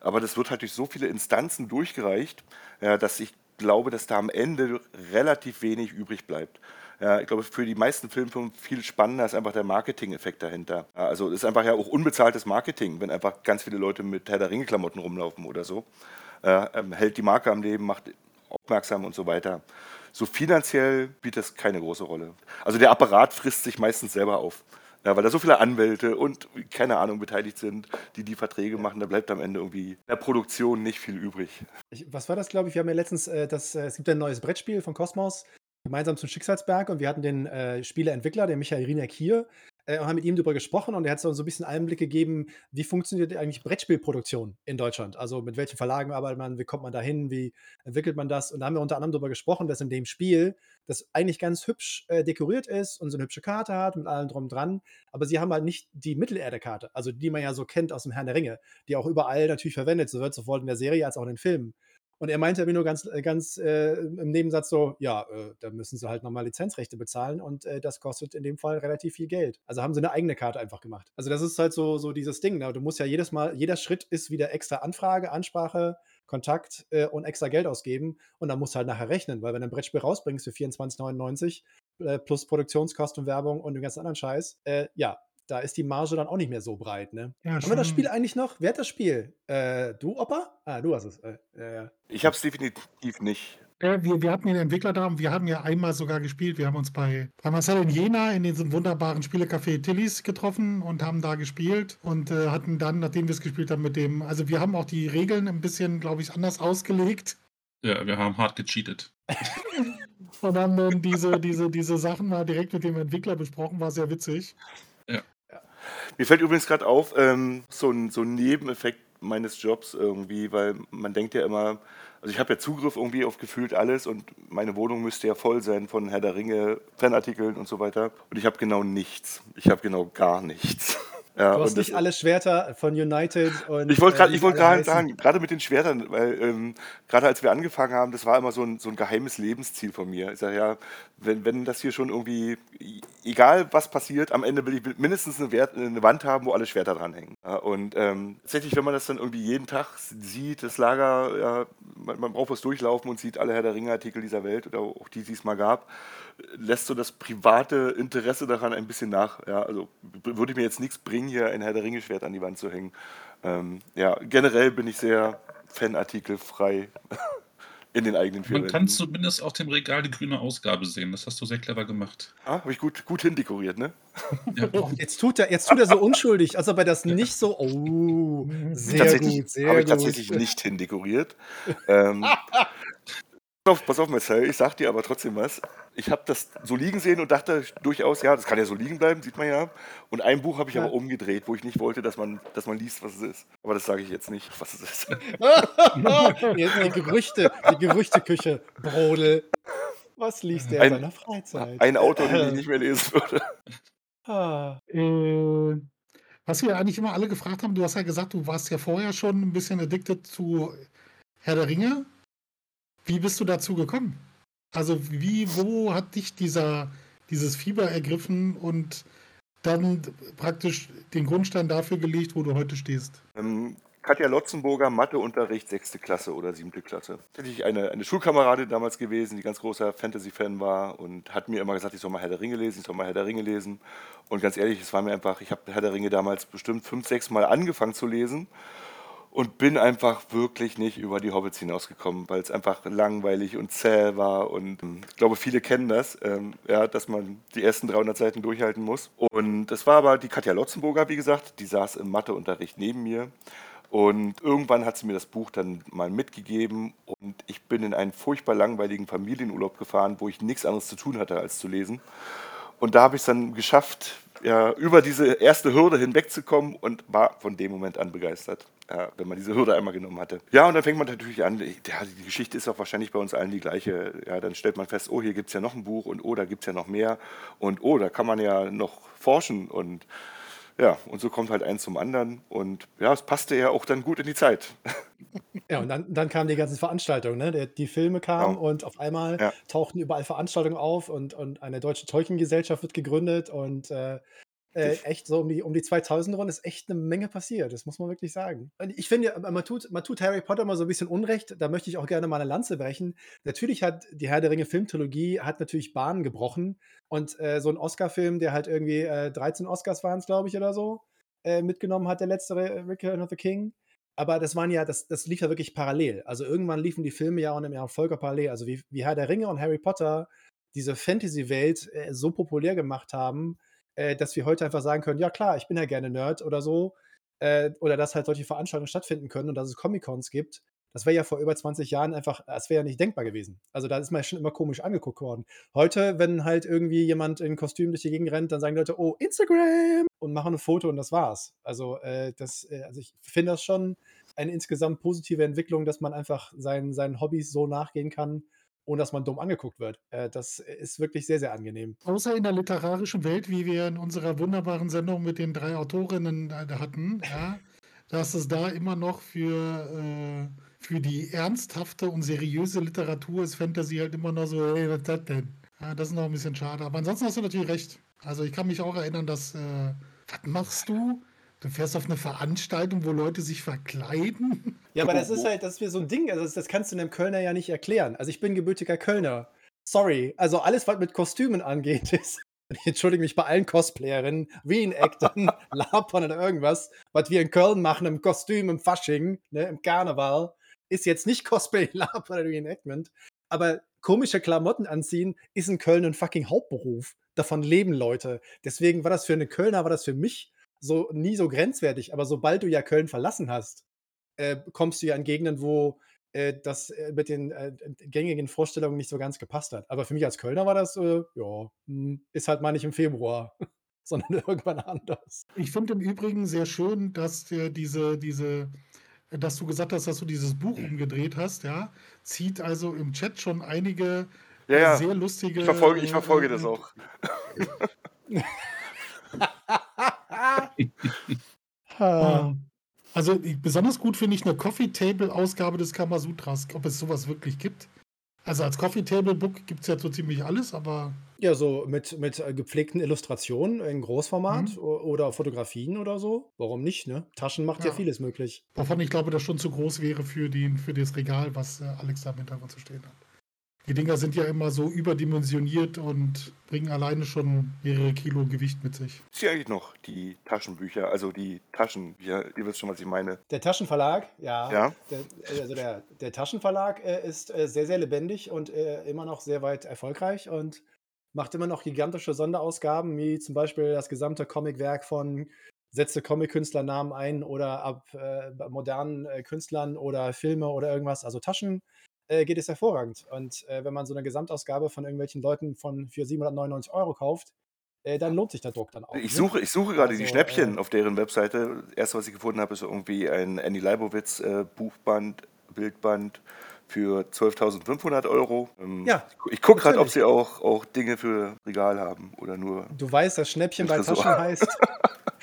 Aber das wird halt durch so viele Instanzen durchgereicht, dass ich glaube, dass da am Ende relativ wenig übrig bleibt. Ja, ich glaube, für die meisten Filmfirmen viel spannender ist einfach der Marketing-Effekt dahinter. Also es ist einfach ja auch unbezahltes Marketing, wenn einfach ganz viele Leute mit Herr der Ringe-Klamotten rumlaufen oder so. Äh, hält die Marke am Leben, macht aufmerksam und so weiter. So finanziell spielt das keine große Rolle. Also der Apparat frisst sich meistens selber auf. Ja, weil da so viele Anwälte und keine Ahnung beteiligt sind, die die Verträge machen, da bleibt am Ende irgendwie der Produktion nicht viel übrig. Ich, was war das, glaube ich? Wir haben ja letztens, äh, das, äh, es gibt ein neues Brettspiel von Cosmos, gemeinsam zum Schicksalsberg und wir hatten den äh, Spieleentwickler, den Michael Rieneck hier, äh, und haben mit ihm darüber gesprochen und er hat so, ein bisschen Einblick gegeben, wie funktioniert eigentlich Brettspielproduktion in Deutschland? Also mit welchen Verlagen arbeitet man, wie kommt man da hin, wie entwickelt man das? Und da haben wir unter anderem darüber gesprochen, dass in dem Spiel das eigentlich ganz hübsch äh, dekoriert ist und so eine hübsche Karte hat mit allem drum dran, aber sie haben halt nicht die Mittelerde-Karte, also die man ja so kennt aus dem Herrn der Ringe, die auch überall natürlich verwendet wird, sowohl in der Serie als auch in den Filmen. Und er meinte mir nur ganz, äh, ganz äh, im Nebensatz so, ja, äh, da müssen sie halt nochmal Lizenzrechte bezahlen und äh, das kostet in dem Fall relativ viel Geld. Also haben sie eine eigene Karte einfach gemacht. Also das ist halt so, so dieses Ding. Ne? Du musst ja jedes Mal, jeder Schritt ist wieder extra Anfrage, Ansprache, Kontakt äh, und extra Geld ausgeben und dann musst du halt nachher rechnen, weil wenn du ein Brettspiel rausbringst für 24,99 äh, plus Produktionskosten Werbung und den ganzen anderen Scheiß, ja, da ist die Marge dann auch nicht mehr so breit, ne? Ja, Haben wir das. Spiel eigentlich noch? Wer hat das Spiel? Äh, du, Opa? Ah, du hast es. Äh, ja. Ich habe es definitiv nicht. Ja, wir, wir hatten den Entwickler da und wir haben ja einmal sogar gespielt. Wir haben uns bei, bei Marcel in Jena in diesem wunderbaren Spielecafé Tillis getroffen und haben da gespielt und äh, hatten dann, nachdem wir es gespielt haben, mit dem, also wir haben auch die Regeln ein bisschen, glaube ich, anders ausgelegt Ja, wir haben hart gecheatet. und haben dann diese, diese, diese Sachen mal direkt mit dem Entwickler besprochen, war sehr witzig. Mir fällt übrigens gerade auf, ähm, so, ein, so ein Nebeneffekt meines Jobs irgendwie, weil man denkt ja immer, also ich habe ja Zugriff irgendwie auf gefühlt alles und meine Wohnung müsste ja voll sein von Herr der Ringe, Fanartikeln und so weiter. Und ich habe genau nichts. Ich habe genau gar nichts. Ja, Du hast nicht alle Schwerter von United und. Ich wollte äh, gerade gerade heißen. sagen, gerade mit den Schwertern, weil ähm, gerade als wir angefangen haben, das war immer so ein, so ein geheimes Lebensziel von mir. Ich sage ja, wenn, wenn das hier schon irgendwie, e- egal was passiert, am Ende will ich mindestens eine, Wert, eine Wand haben, wo alle Schwerter dranhängen. Ja, und ähm, tatsächlich, wenn man das dann irgendwie jeden Tag sieht, das Lager, ja, man, man braucht was durchlaufen und sieht alle Herr der Ringe-Artikel dieser Welt oder auch die, die es mal gab, lässt so das private Interesse daran ein bisschen nach. Ja, also würde mir jetzt nichts bringen, hier ein Herr der Ringe-Schwert an die Wand zu hängen. Ähm, ja, generell bin ich sehr Fanartikel frei. in den eigenen vier Man kann zumindest auf dem Regal die grüne Ausgabe sehen. Das hast du sehr clever gemacht. Ah, habe ich gut, gut hindekoriert, ne? Ja. Oh, jetzt, tut er, jetzt tut er so unschuldig, als ob er das nicht so. Oh, sehr gut, sehr Habe ich gut. tatsächlich nicht hindekoriert. ähm, pass auf, pass auf, Marcel, ich sag dir aber trotzdem was. Ich habe das so liegen sehen und dachte durchaus, ja, das kann ja so liegen bleiben, sieht man ja. Und ein Buch habe ich Ja. aber umgedreht, wo ich nicht wollte, dass man, dass man liest, was es ist. Aber das sage ich jetzt nicht, was es ist. Die Gerüchte, die Gerüchteküche, Brodel. Was liest der in Ein- seiner Freizeit? Ein Autor, den ich nicht mehr lesen würde. Ah, Äh, was wir eigentlich immer alle gefragt haben, du hast ja gesagt, du warst ja vorher schon ein bisschen addicted zu Herr der Ringe. Wie bist du dazu gekommen? Also wie, wo hat dich dieser, dieses Fieber ergriffen und dann praktisch den Grundstein dafür gelegt, wo du heute stehst? Ähm, Katja Lotzenburger, Matheunterricht, sechste Klasse oder siebte Klasse. Tatsächlich eine, eine Schulkameradin damals gewesen, die ganz großer Fantasy-Fan war und hat mir immer gesagt, ich soll mal Herr der Ringe lesen, ich soll mal Herr der Ringe lesen. Und ganz ehrlich, es war mir einfach, ich habe Herr der Ringe damals bestimmt fünf, sechs Mal angefangen zu lesen und bin einfach wirklich nicht über die Hobbits hinausgekommen, weil es einfach langweilig und zäh war und ähm, ich glaube, viele kennen das, ähm, ja, dass man die ersten 300 Seiten durchhalten muss. Und das war aber die Katja Lotzenburger, wie gesagt, die saß im Matheunterricht neben mir und irgendwann hat sie mir das Buch dann mal mitgegeben und ich bin in einen furchtbar langweiligen Familienurlaub gefahren, wo ich nichts anderes zu tun hatte, als zu lesen. Und da habe ich es dann geschafft, ja, über diese erste Hürde hinwegzukommen und war von dem Moment an begeistert, ja, wenn man diese Hürde einmal genommen hatte. Ja, und dann fängt man natürlich an, ja, die Geschichte ist auch wahrscheinlich bei uns allen die gleiche. Ja, dann stellt man fest, oh, hier gibt es ja noch ein Buch und oh, da gibt es ja noch mehr und oh, da kann man ja noch forschen und ja, und so kommt halt eins zum anderen und ja, es passte ja auch dann gut in die Zeit. Ja, und dann, dann kamen die ganzen Veranstaltungen, ne? Der, die Filme kamen Genau. und auf einmal Ja. tauchten überall Veranstaltungen auf und, und eine deutsche Tolkien-Gesellschaft wird gegründet und äh, äh, echt so um die, um die 2000 rum ist echt eine Menge passiert, das muss man wirklich sagen. Und ich finde, man tut, man tut Harry Potter mal so ein bisschen Unrecht, da möchte ich auch gerne mal eine Lanze brechen. Natürlich hat die Herr der Ringe Filmtrilogie hat natürlich Bahnen gebrochen und äh, so ein Oscar-Film, der halt irgendwie äh, 13 Oscars waren es, glaube ich, oder so, äh, mitgenommen hat, der letzte Re- Return of the King. Aber das waren ja, das, das lief ja wirklich parallel. Also irgendwann liefen die Filme ja auch im Jahr Folge parallel. Also wie, wie Herr der Ringe und Harry Potter diese Fantasy-Welt äh, so populär gemacht haben, äh, dass wir heute einfach sagen können, ja klar, ich bin ja gerne Nerd oder so. Äh, oder dass halt solche Veranstaltungen stattfinden können und dass es Comic-Cons gibt. Das wäre ja vor über 20 Jahren einfach, das wäre ja nicht denkbar gewesen. Also da ist man ja schon immer komisch angeguckt worden. Heute, wenn halt irgendwie jemand in Kostüm durch die Gegend rennt, dann sagen Leute, oh, Instagram und machen ein Foto und das war's. Also, äh, das, äh, also ich finde das schon eine insgesamt positive Entwicklung, dass man einfach seinen, seinen Hobbys so nachgehen kann, ohne dass man dumm angeguckt wird. Äh, das ist wirklich sehr, sehr angenehm. Außer in der literarischen Welt, wie wir in unserer wunderbaren Sendung mit den drei Autorinnen äh, hatten, ja, dass es da immer noch für, äh, für die ernsthafte und seriöse Literatur ist Fantasy halt immer noch so, hey, was ist das denn? Ja, das ist noch ein bisschen schade. Aber ansonsten hast du natürlich recht. Also ich kann mich auch erinnern, dass, äh, was machst du? Du fährst auf eine Veranstaltung, wo Leute sich verkleiden. Ja, aber das ist halt, das ist so ein Ding, also das, das kannst du einem Kölner ja nicht erklären. Also ich bin gebürtiger Kölner. Sorry. Also alles, was mit Kostümen angeht, ist. Ich entschuldige mich bei allen Cosplayerinnen, Reenactern, Lapern oder irgendwas, was wir in Köln machen im Kostüm, im Fasching, ne, im Karneval, ist jetzt nicht Cosplay, Lapern oder Reenactment. Aber komische Klamotten anziehen ist in Köln ein fucking Hauptberuf. Davon leben Leute. Deswegen war das für einen Kölner, war das für mich so nie so grenzwertig. Aber sobald du ja Köln verlassen hast, äh, kommst du ja in Gegenden, wo äh, das äh, mit den äh, gängigen Vorstellungen nicht so ganz gepasst hat. Aber für mich als Kölner war das, äh, ja, hm, ist halt mal nicht im Februar, sondern irgendwann anders. Ich finde im Übrigen sehr schön, dass dir diese, diese, dass du gesagt hast, dass du dieses Buch umgedreht hast, ja. Zieht also im Chat schon einige Ja, ja. sehr lustige. Ich verfolge, ich verfolge äh, das auch. Ah. Also besonders gut finde ich eine Coffee Table Ausgabe des Kamasutras, ob es sowas wirklich gibt. Also als Coffee Table Book gibt es ja so ziemlich alles, aber Ja, so mit, mit äh, gepflegten Illustrationen in Großformat Mhm. oder Fotografien oder so. Warum nicht, ne? Taschen macht ja, Ja. vieles möglich. wovon ich glaube, das schon zu groß wäre für, die, für das Regal, was äh, Alex da im Hintergrund zu stehen hat. Die Dinger sind ja immer so überdimensioniert und bringen alleine schon mehrere Kilo Gewicht mit sich. Hier eigentlich noch die Taschenbücher, also die Taschenbücher, ihr wisst schon, was ich meine. Der Taschenverlag, ja. Ja. Der, also der, der Taschenverlag äh, ist äh, sehr, sehr lebendig und äh, immer noch sehr weit erfolgreich und macht immer noch gigantische Sonderausgaben, wie zum Beispiel das gesamte Comicwerk von setze Comic-Künstlernamen ein oder ab äh, modernen äh, Künstlern oder Filme oder irgendwas. Also Taschen äh, geht es hervorragend. Und äh, wenn man so eine Gesamtausgabe von irgendwelchen Leuten von für 799 Euro kauft, äh, dann lohnt sich der Druck dann auch. Ich ne? suche, ich suche gerade die Also, Schnäppchen äh, auf deren Webseite. Das erste, was ich gefunden habe, ist irgendwie ein Andy Leibowitz äh, Buchband, Bildband für 12.500 Euro. Ähm, Ja, ich gucke gerade, ob sie auch, auch Dinge für Regal haben oder nur Du weißt, dass Schnäppchen bei. Taschen heißt,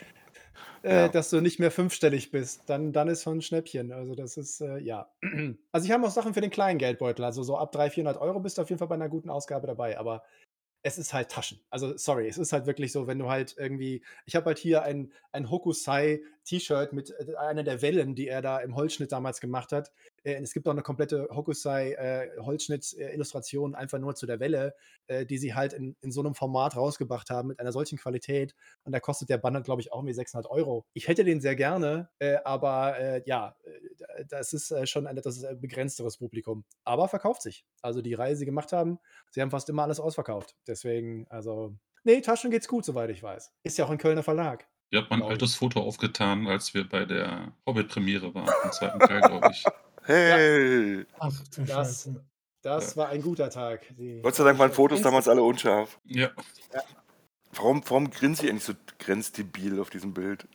äh, Ja. dass du nicht mehr fünfstellig bist. Dann, dann ist schon ein Schnäppchen. Also das ist, äh, ja. Also ich habe auch Sachen für den kleinen Geldbeutel. Also so ab 300, 400 Euro bist du auf jeden Fall bei einer guten Ausgabe dabei. Aber es ist halt Taschen. Also sorry, es ist halt wirklich so, wenn du halt irgendwie, ich habe halt hier ein, ein Hokusai T-Shirt mit äh, einer der Wellen, die er da im Holzschnitt damals gemacht hat. Äh, es gibt auch eine komplette Hokusai äh, einfach nur zu der Welle, äh, die sie halt in, in so einem Format rausgebracht haben mit einer solchen Qualität. Und da kostet der Banner, glaube ich, auch irgendwie 600 Euro. Ich hätte den sehr gerne, aber ja, das ist schon ein etwas äh, begrenzteres Publikum. Aber verkauft sich. Also die Reihe, die sie gemacht haben, sie haben fast immer alles ausverkauft. Deswegen, also, nee, Taschen geht's gut, soweit ich weiß. Ist ja auch ein Kölner Verlag. Ihr habt mein altes. Foto aufgetan, als wir bei der Hobbit-Premiere waren, im zweiten Teil, glaube ich. Hey! Ach du Das, Scheiße. das Ja. war ein guter Tag. Die, Gott sei Dank waren Fotos damals alle unscharf. Ja. Warum, warum grinse ich eigentlich so grenzdebil auf diesem Bild?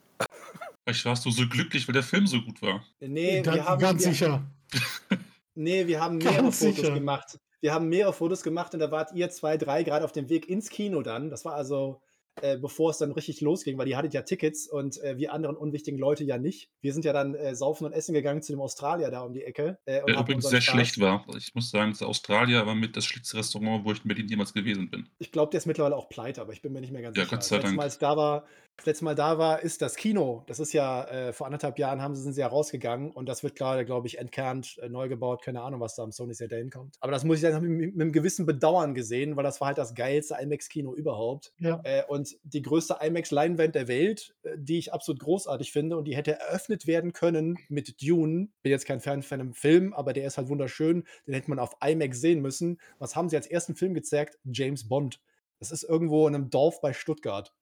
Vielleicht warst du so glücklich, weil der Film so gut war. Nee, Ganz- wir haben, ganz wir, sicher. nee, wir haben mehrere Ganz Fotos sicher. gemacht. Wir haben mehrere Fotos gemacht und da wart ihr zwei, drei gerade auf dem Weg ins Kino dann. Das war also, äh, bevor es dann richtig losging, weil ihr hattet ja Tickets und äh, wir anderen unwichtigen Leute ja nicht. Wir sind ja dann äh, saufen und essen gegangen zu dem Australier da um die Ecke. Äh, und Der übrigens sehr Spaß. schlecht war. Ich muss sagen, das Australier war mit das schlimmste Restaurant, wo ich in Berlin jemals gewesen bin. Ich glaube, der ist mittlerweile auch pleite, aber ich bin mir nicht mehr ganz Ja, sicher. Gott sei Dank. Mal, als da war, das letzte Mal da war, ist das Kino. Das ist ja äh, vor anderthalb Jahren haben sie, sind sie ja rausgegangen und das wird gerade, glaube ich, entkernt, äh, neu gebaut. Keine Ahnung, was da am Sony Theater hinkommt. Aber das muss ich dann mit, mit, mit einem gewissen Bedauern gesehen, weil das war halt das geilste IMAX-Kino überhaupt. Ja. Äh, und die größte IMAX-Leinwand der Welt, äh, die ich absolut großartig finde und die hätte eröffnet werden können mit Dune. Bin jetzt kein Fan von einem Film, aber der ist halt wunderschön. Den hätte man auf IMAX sehen müssen. Was haben sie als ersten Film gezeigt? James Bond. Das ist irgendwo in einem Dorf bei Stuttgart.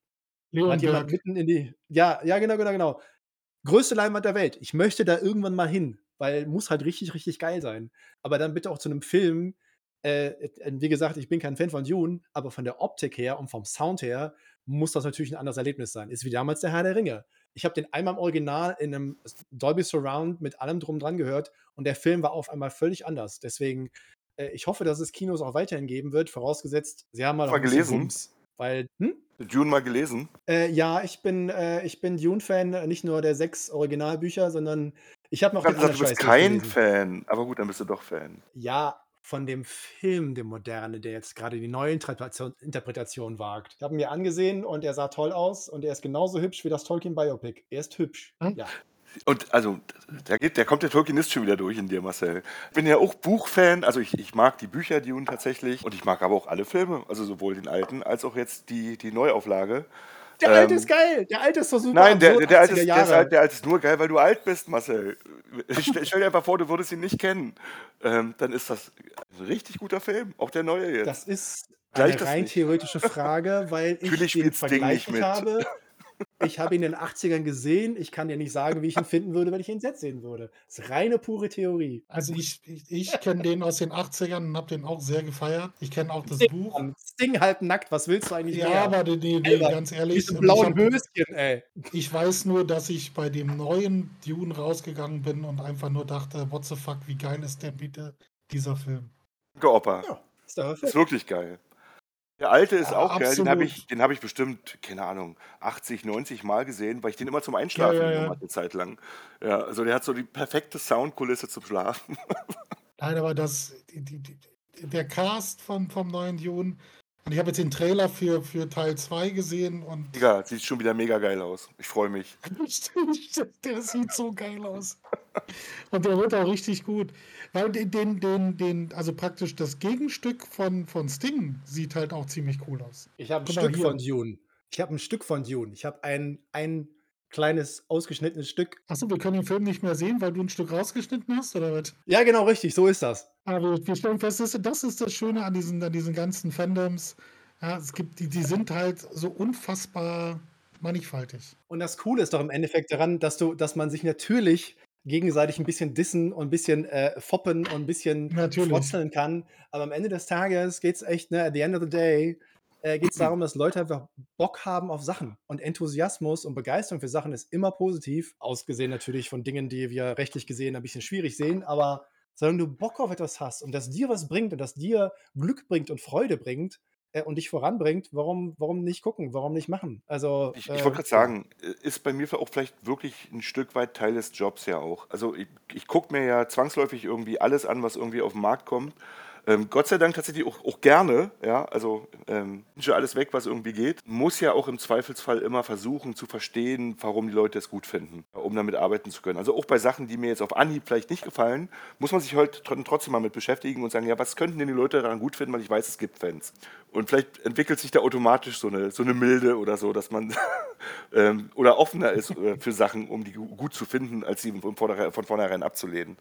Hat jemand Leonberg. mitten in die. Ja, ja, genau, genau, genau. Größte Leinwand der Welt. Ich möchte da irgendwann mal hin, weil muss halt richtig, richtig geil sein. Aber dann bitte auch zu einem Film. Äh, äh, wie gesagt, ich bin kein Fan von Dune, aber von der Optik her und vom Sound her muss das natürlich ein anderes Erlebnis sein. Ist wie damals der Herr der Ringe. Ich habe den einmal im Original in einem Dolby Surround mit allem drum dran gehört und der Film war auf einmal völlig anders. Deswegen, äh, ich hoffe, dass es Kinos auch weiterhin geben wird, vorausgesetzt, sie haben mal bisschen gelesen? Wumms. Weil, hm? Dune mal gelesen? Äh, ja, ich bin, äh, ich bin Dune-Fan, äh, nicht nur der sechs Originalbücher, sondern ich habe noch Ich den gesagt, du bist kein. Fan, aber gut, dann bist du doch Fan. Ja, von dem Film, dem Moderne, der jetzt gerade die neue Interpretation, Interpretation wagt. Ich habe ihn mir angesehen und er sah toll aus und er ist genauso hübsch wie das Tolkien-Biopic. Er ist hübsch. Hm? Ja. Und also, da, geht, da kommt der Tolkienist schon wieder durch in dir, Marcel. Ich bin ja auch Buchfan, also ich, ich mag die Bücher Dune tatsächlich und ich mag aber auch alle Filme, also sowohl den alten als auch jetzt die, die Neuauflage. Der alte Ähm, ist geil. Der alte ist so super. Nein, der, absurd, der, alte 80er ist, der, ist, der alte ist nur geil, weil du alt bist, Marcel. Stell, stell dir einfach vor, du würdest ihn nicht kennen. Ähm, dann ist das ein richtig guter Film, auch der neue jetzt. Das ist Gleich eine das rein theoretische Frage, weil ich Natürlich den Ding nicht mit. habe. Ich habe ihn in den 80ern gesehen. Ich kann dir nicht sagen, wie ich ihn finden würde, wenn ich ihn jetzt sehen würde. Das ist reine pure Theorie. Also ich, ich, ich kenne den aus den 80ern und habe den auch sehr gefeiert. Ich kenne auch das Sting, Buch. Mann. Sting halb nackt. Was willst du eigentlich Ja, mehr? aber die, die, die, Alter, ganz ehrlich, Diese blauen hab, Höschen, ey. ich weiß nur, dass ich bei dem neuen Dune rausgegangen bin und einfach nur dachte, what the fuck, wie geil ist denn bitte dieser Film? Opa. Ja, ist Ist wirklich geil. Der alte ist Ja, auch geil, den habe absolut. ich, den hab ich bestimmt, keine Ahnung, 80, 90 Mal gesehen, weil ich den immer zum Einschlafen Ja, genommen ja. hatte, eine Zeit lang. Ja, also der hat so die perfekte Soundkulisse zum Schlafen. Nein, aber das, die, die, die, der Cast von, vom neuen Dune, und ich habe jetzt den Trailer für, für Teil 2 gesehen und Digga, sieht schon wieder mega geil aus. Ich freue mich. der sieht so geil aus. Und der wird auch richtig gut. Weil den, den, den, den, also praktisch das Gegenstück von, von Sting sieht halt auch ziemlich cool aus. Ich habe ein Guck mal Stück von Dune. Ich habe ein Stück von Dune. Ich habe ein, ein kleines ausgeschnittenes Stück. Achso, wir können den Film nicht mehr sehen, weil du ein Stück rausgeschnitten hast, oder was? Ja, genau, richtig, so ist das. Aber wir stellen fest, das ist- das ist das Schöne an diesen, an diesen ganzen Fandoms. Ja, es gibt, die, die sind halt so unfassbar mannigfaltig. Und das Coole ist doch im Endeffekt daran, dass du, dass man sich natürlich gegenseitig ein bisschen dissen und ein bisschen äh, foppen und ein bisschen frotzeln kann. Aber am Ende des Tages geht es echt, ne, at the end of the day, äh, geht es darum, dass Leute einfach Bock haben auf Sachen. Und Enthusiasmus und Begeisterung für Sachen ist immer positiv. Ausgesehen natürlich von Dingen, die wir rechtlich gesehen ein bisschen schwierig sehen, aber solange du Bock auf etwas hast und das dir was bringt und das dir Glück bringt und Freude bringt und dich voranbringt, warum, warum nicht gucken, warum nicht machen? Also, Ich, ich äh, wollte gerade sagen, äh, ist bei mir auch vielleicht wirklich ein Stück weit Teil des Jobs ja auch. Also ich, ich gucke mir ja zwangsläufig irgendwie alles an, was irgendwie auf den Markt kommt. Ähm, Gott sei Dank tatsächlich auch, auch gerne, ja, also ähm, alles weg, was irgendwie geht. Muss ja auch im Zweifelsfall immer versuchen zu verstehen, warum die Leute es gut finden, um damit arbeiten zu können. Also auch bei Sachen, die mir jetzt auf Anhieb vielleicht nicht gefallen, muss man sich heute tr- trotzdem mal mit beschäftigen und sagen, ja, was könnten denn die Leute daran gut finden, weil ich weiß, es gibt Fans. Und vielleicht entwickelt sich da automatisch so eine, so eine Milde oder so, dass man ähm, oder offener ist äh, für Sachen, um die gu- gut zu finden, als sie von vornherein abzulehnen.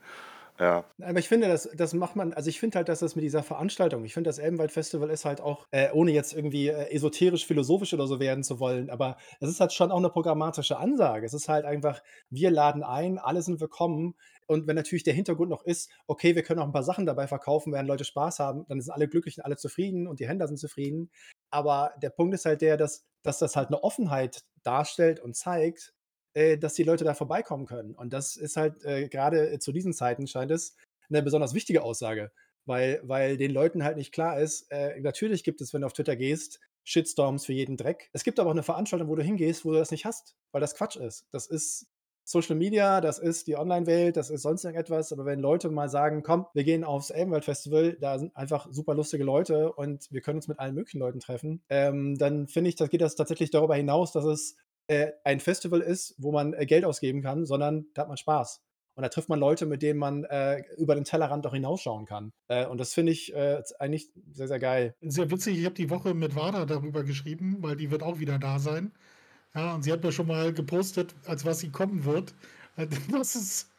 Ja. Aber ich finde, das, das macht man, also ich finde halt, dass das mit dieser Veranstaltung, ich finde, das Elbenwald-Festival ist halt auch, äh, ohne jetzt irgendwie äh, esoterisch, philosophisch oder so werden zu wollen, aber es ist halt schon auch eine programmatische Ansage. Es ist halt einfach, wir laden ein, alle sind willkommen. Und wenn natürlich der Hintergrund noch ist, okay, wir können auch ein paar Sachen dabei verkaufen, werden Leute Spaß haben, dann sind alle glücklich und alle zufrieden und die Händler sind zufrieden. Aber der Punkt ist halt der, dass, dass das halt eine Offenheit darstellt und zeigt, äh, dass die Leute da vorbeikommen können. Und das ist halt äh, gerade zu diesen Zeiten scheint es eine besonders wichtige Aussage, weil, weil den Leuten halt nicht klar ist, äh, natürlich gibt es, wenn du auf Twitter gehst, Shitstorms für jeden Dreck. Es gibt aber auch eine Veranstaltung, wo du hingehst, wo du das nicht hast, weil das Quatsch ist. Das ist Social Media, das ist die Online-Welt, das ist sonst irgendetwas. Aber wenn Leute mal sagen, komm, wir gehen aufs Elbenwald-Festival, da sind einfach super lustige Leute und wir können uns mit allen möglichen Leuten treffen, ähm, dann finde ich, da geht das tatsächlich darüber hinaus, dass es äh, ein Festival ist, wo man äh, Geld ausgeben kann, sondern da hat man Spaß. Und da trifft man Leute, mit denen man äh, über den Tellerrand auch hinausschauen kann. Äh, und das finde ich äh, eigentlich sehr, sehr geil. Sehr witzig, ich habe die Woche mit Wada darüber geschrieben, weil die wird auch wieder da sein. Ja, und sie hat mir schon mal gepostet, als was sie kommen wird. Das ist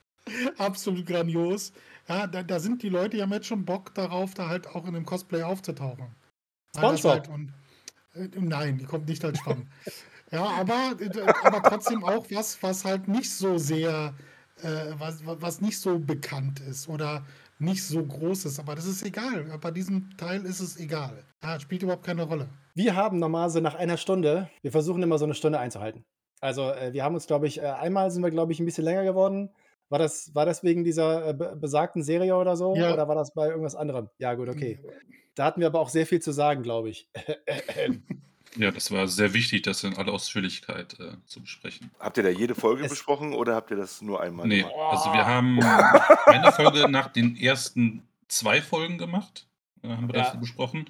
absolut grandios. Ja, da, da sind die Leute, die haben jetzt schon Bock darauf, da halt auch in einem Cosplay aufzutauchen. Ja, Sponsor. Halt, und, äh, nein, die kommt nicht als Stamm. ja, aber, äh, aber trotzdem auch was, was halt nicht so sehr, äh, was, was nicht so bekannt ist oder nicht so groß ist. Aber das ist egal. Bei diesem Teil ist es egal. Ja, spielt überhaupt keine Rolle. Wir haben normalerweise nach einer Stunde, wir versuchen immer so eine Stunde einzuhalten. Also äh, wir haben uns, glaube ich, äh, einmal sind wir, glaube ich, ein bisschen länger geworden. War das, war das wegen dieser äh, be besagten Serie oder so? Ja. Oder war das bei irgendwas anderem? Ja, gut, okay. Da hatten wir aber auch sehr viel zu sagen, glaube ich. Ja, das war sehr wichtig, das in aller Ausführlichkeit äh, zu besprechen. Habt ihr da jede Folge Es- besprochen oder habt ihr das nur einmal Nee, gemacht? also wir haben eine Folge nach den ersten zwei Folgen gemacht, äh, haben wir Ja. das besprochen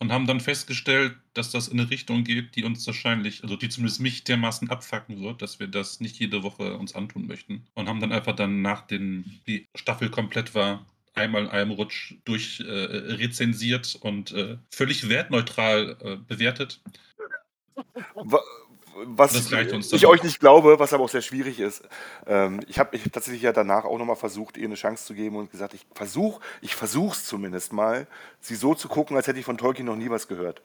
und haben dann festgestellt, dass das in eine Richtung geht, die uns wahrscheinlich, also die zumindest mich dermaßen abfacken wird, dass wir das nicht jede Woche uns antun möchten. Und haben dann einfach dann, nachdem die Staffel komplett war, einmal in einem Rutsch durch äh, rezensiert und äh, völlig wertneutral äh, bewertet. Wa- Was ich euch nicht glaube, was aber auch sehr schwierig ist. Ähm, ich habe ich hab tatsächlich ja danach auch nochmal versucht, ihr eine Chance zu geben und gesagt, ich versuche, ich versuche es zumindest mal, sie so zu gucken, als hätte ich von Tolkien noch nie was gehört.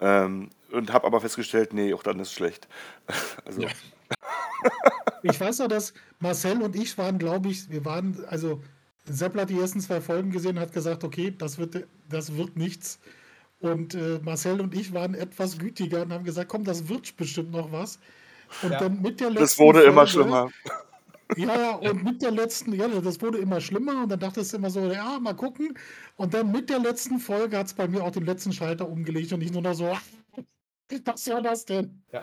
Ähm, und habe aber festgestellt, nee, auch dann ist es schlecht. Also, Ja. Ich weiß noch, dass Marcel und ich waren, glaube ich, wir waren, also Sepp hat die ersten zwei Folgen gesehen und hat gesagt, okay, das wird, das wird nichts. Und äh, Marcel und ich waren etwas gütiger und haben gesagt, komm, das wird bestimmt noch was. Und Ja. dann mit der letzten das wurde immer Folge- schlimmer. Ja, ja, und mit der letzten, ja, das wurde immer schlimmer und dann dachte es immer so, ja, mal gucken. Und dann mit der letzten Folge hat es bei mir auch den letzten Schalter umgelegt und ich nur noch so, was soll das denn? Ja,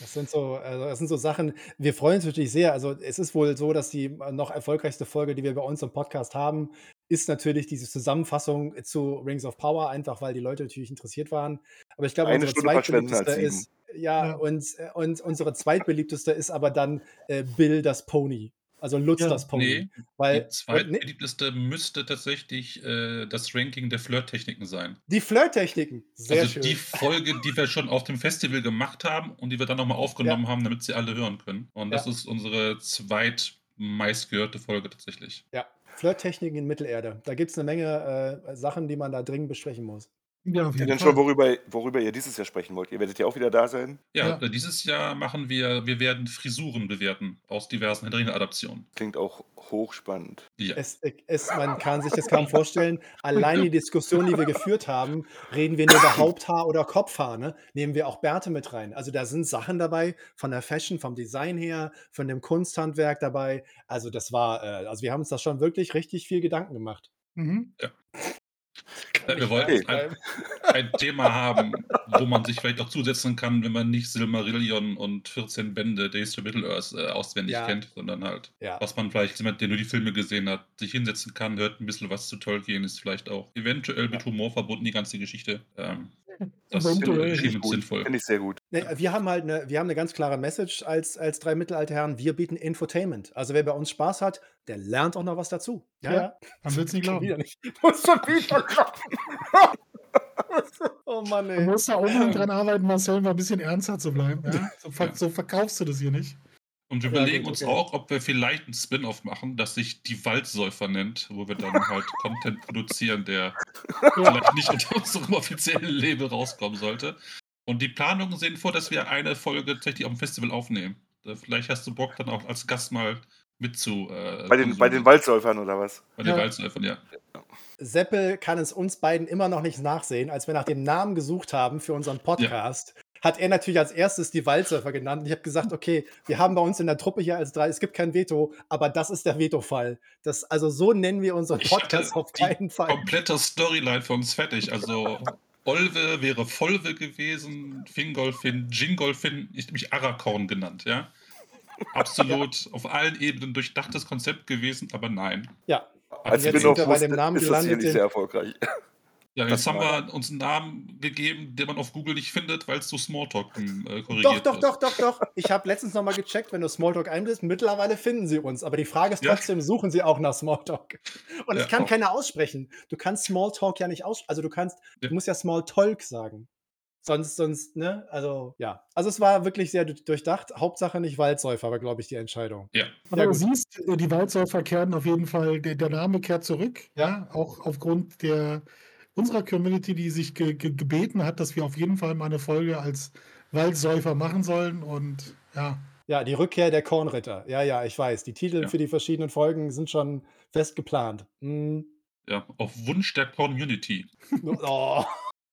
das sind so, also das sind so Sachen. Wir freuen uns natürlich sehr. Also es ist wohl so, dass die noch erfolgreichste Folge, die wir bei uns im Podcast haben, ist natürlich diese Zusammenfassung zu Rings of Power, einfach weil die Leute natürlich interessiert waren. Aber ich glaube, Eine unsere Stunde zweitbeliebteste ist, ja, Ja. Und, äh, und unsere zweitbeliebteste ist aber dann äh, Bill das Pony. Also Lutz Ja. das Pony. Nee, Weil die zweitbeliebteste müsste tatsächlich äh, das Ranking der Flirttechniken sein. die Flirttechniken, sehr also schön. die Folge, die wir schon auf dem Festival gemacht haben und die wir dann nochmal aufgenommen haben, damit sie alle hören können. Und das Ja. ist unsere zweitmeistgehörte Folge tatsächlich. ja, Flirttechniken in Mittelerde. Da gibt es eine Menge äh, Sachen, die man da dringend besprechen muss. Ja, auf Ja, jeden schon, worüber, worüber ihr dieses Jahr sprechen wollt. Ihr werdet ja auch wieder da sein. Ja, Ja. dieses Jahr machen wir, wir werden Frisuren bewerten aus diversen Herr der Ringe-Adaptionen. Klingt auch hochspannend. Ja. Es, es, man kann sich das kaum vorstellen. Allein die Diskussion, die wir geführt haben, reden wir nur über Haupthaar oder Kopfhaar, ne? nehmen wir auch Bärte mit rein. Also da sind Sachen dabei, von der Fashion, vom Design her, von dem Kunsthandwerk dabei. Also das war, äh, also wir haben uns da schon wirklich richtig viel Gedanken gemacht. Mhm. Äh, Wir wollten ein, ein Thema haben, wo man sich vielleicht auch zusetzen kann, wenn man nicht Silmarillion und 14 Bände Days to Middle-earth äh, auswendig Ja. kennt, sondern halt, Ja. was man vielleicht, jemand, der nur die Filme gesehen hat, sich hinsetzen kann, hört ein bisschen was zu Tolkien, ist vielleicht auch eventuell mit Humor verbunden, die ganze Geschichte. Ähm, das schien ich sinnvoll. Finde ich sehr gut. Nee, wir haben halt eine, wir haben eine ganz klare Message als, als drei mittelalte Herren. Wir bieten Infotainment. Also wer bei uns Spaß hat, der lernt auch noch was dazu. Ja, Man will es nicht glauben. nicht. Muss schon wieder glauben. oh Mann, Du ey. musst da unbedingt dran arbeiten, Marcel, mal ein bisschen ernster zu bleiben. Ja? So, ver Ja. so verkaufst du das hier nicht. Und wir Ja, überlegen gut, uns okay. auch, ob wir vielleicht einen Spin-off machen, das sich die Waldsäufer nennt, wo wir dann halt Content produzieren, der vielleicht nicht unter unserem offiziellen Label rauskommen sollte. Und die Planungen sehen vor, dass wir eine Folge tatsächlich auf dem Festival aufnehmen. Vielleicht hast du Bock, dann auch als Gast mal mit zu. Äh, Bei den, bei den. Waldsäufern oder was? Bei den Ja. Waldsäufern, ja. Seppel kann es uns beiden immer noch nicht nachsehen. Als wir nach dem Namen gesucht haben für unseren Podcast, hat er natürlich als erstes die Waldsurfer genannt. Und ich habe gesagt, okay, wir haben bei uns in der Truppe hier als drei, es gibt kein Veto, aber das ist der Veto-Fall. Das, also so nennen wir unseren Ich Podcast auf die keinen Fall. Komplette Storyline für uns fertig. Also Olve wäre Volve gewesen, Fingolfin, Jingolfin, ich habe mich Arakorn genannt, ja. Absolut auf allen Ebenen durchdachtes Konzept gewesen, aber nein. Ja, Als jetzt Spin-off sind wir bei dem wusste, Namen ist das hier nicht sehr erfolgreich. Ja, Das jetzt haben wir uns einen Namen gegeben, den man auf Google nicht findet, weil es so Smalltalk äh, korrigiert Doch, doch, doch, doch, doch. Ich habe letztens noch mal gecheckt, wenn du Smalltalk einbildest, mittlerweile finden sie uns. Aber die Frage ist Ja. trotzdem, suchen sie auch nach Smalltalk? Und es Ja, kann auch. keiner aussprechen. Du kannst Smalltalk ja nicht aussprechen. Also du kannst, Ja. du musst ja Smalltalk sagen. Sonst, sonst, ne? Also, ja. Also es war wirklich sehr du- durchdacht. Hauptsache nicht Waldsäufer, war, glaube ich, die Entscheidung. Ja, Aber Ja, du siehst, äh, die Waldsäufer kehren auf jeden Fall, der, der Name kehrt zurück. Ja. Auch aufgrund der unserer Community, die sich ge ge gebeten hat, dass wir auf jeden Fall mal eine Folge als Waldsäufer machen sollen. Und ja, Ja, die Rückkehr der Kornritter. Ja, ja, ich weiß. Die Titel Ja. für die verschiedenen Folgen sind schon fest geplant. Hm. ja, auf Wunsch der Community. Oh.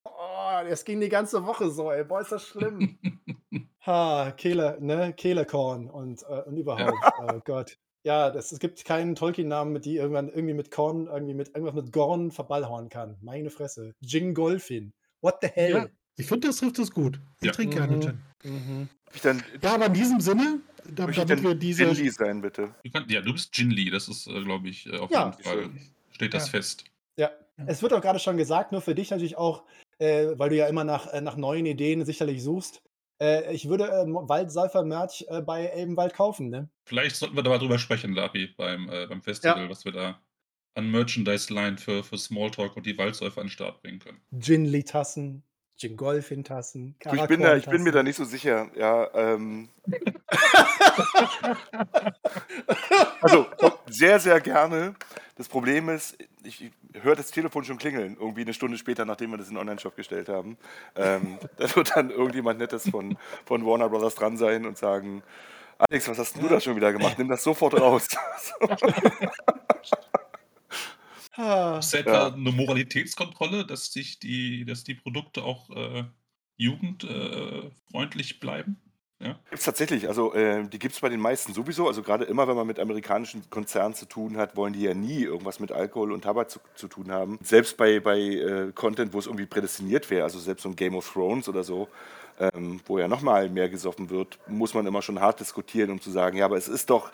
oh, das ging die ganze Woche so, ey. Boah, ist das schlimm. Ha, Kehle, ne? Kehlekorn und, äh, und überhaupt. Oh Gott. Ja, das, es gibt keinen Tolkien-Namen, mit die irgendwann irgendwie mit Korn, irgendwie mit irgendwas mit Gorn verballhorn kann. Meine Fresse. Jingolfin. What the hell? ja ich finde, das trifft es gut. Ich Ja. trinke gerne Mhm. Gin. Mhm. Dann, Ja, aber in diesem Sinne, da, möchte ich damit wir diese. Jinli sein, bitte. Du kannst, ja, du bist Jin Lee, das ist, äh, glaube ich, äh, auf Ja. jeden Fall, steht das Ja. fest. Ja. Ja. Es wird auch gerade schon gesagt, nur für dich natürlich auch, äh, weil du ja immer nach, äh, nach neuen Ideen sicherlich suchst. Äh, ich würde äh, Waldsäufer-Merch äh, bei Elbenwald kaufen, ne? Vielleicht sollten wir da mal drüber sprechen, Lapi, beim, äh, beim Festival, was wir da an Merchandise-Line für, für Smalltalk und die Waldsäufer an den Start bringen können. Ginli-Tassen, Jingolfin-Tassen, Du, ich, bin da, ich bin mir da nicht so sicher. Ja, ähm, also sehr, sehr gerne. Das Problem ist, ich, höre das Telefon schon klingeln, irgendwie eine Stunde später, nachdem wir das in den Online-Shop gestellt haben. Ähm, da wird dann irgendjemand Nettes von, von Warner Brothers dran sein und sagen, Alex, was hast du da schon wieder gemacht? Nimm das sofort raus. Ah, Ist da etwa Ja. eine Moralitätskontrolle, dass sich die, dass die Produkte auch äh, jugendfreundlich bleiben? Gibt's tatsächlich, also äh, die gibt es bei den meisten sowieso. Also gerade immer, wenn man mit amerikanischen Konzernen zu tun hat, wollen die ja nie irgendwas mit Alkohol und Tabak zu, zu tun haben. Selbst bei, bei äh, Content, wo es irgendwie prädestiniert wäre, also selbst so ein Game of Thrones oder so, ähm, wo ja nochmal mehr gesoffen wird, muss man immer schon hart diskutieren, um zu sagen, ja, aber es ist doch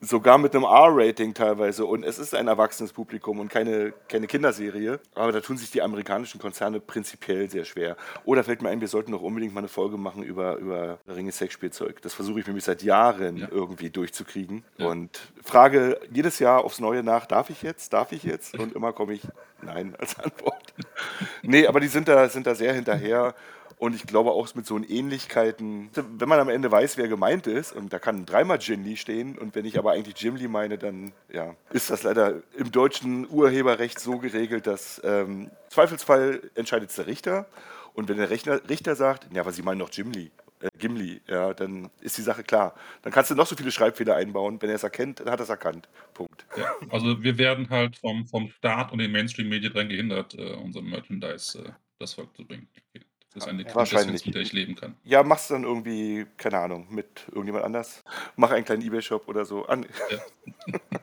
sogar mit einem R-Rating teilweise. Und es ist ein erwachsenes Publikum und keine, keine Kinderserie. Aber da tun sich die amerikanischen Konzerne prinzipiell sehr schwer. Oder fällt mir ein, wir sollten doch unbedingt mal eine Folge machen über, über Ringe Sexspielzeug. Das versuche ich nämlich seit Jahren Ja. irgendwie durchzukriegen. Ja. Und frage jedes Jahr aufs Neue nach, darf ich jetzt? Darf ich jetzt? Und immer komme ich Nein als Antwort. nee, aber die sind da, sind da sehr hinterher. Und ich glaube auch mit so Ähnlichkeiten, wenn man am Ende weiß, wer gemeint ist, und da kann dreimal Jim Lee stehen, und wenn ich aber eigentlich Jim Lee meine, dann ja, ist das leider im deutschen Urheberrecht so geregelt, dass ähm, Zweifelsfall entscheidet der Richter. Und wenn der Rechner, Richter sagt, ja, aber Sie meinen doch Jim Lee, äh, Gimli, ja, dann ist die Sache klar. Dann kannst du noch so viele Schreibfehler einbauen. Wenn er es erkennt, dann hat er es erkannt. Punkt. Ja, also wir werden halt vom, vom Staat und den Mainstream-Medien daran gehindert, äh, unser Merchandise äh, das Volk zu bringen. Okay. Das ist eine Ja. Quintessenz, Wahrscheinlich. mit der ich leben kann. Ja, machst du dann irgendwie, keine Ahnung, mit irgendjemand anders. Mach einen kleinen Ebay-Shop oder so. An Ja.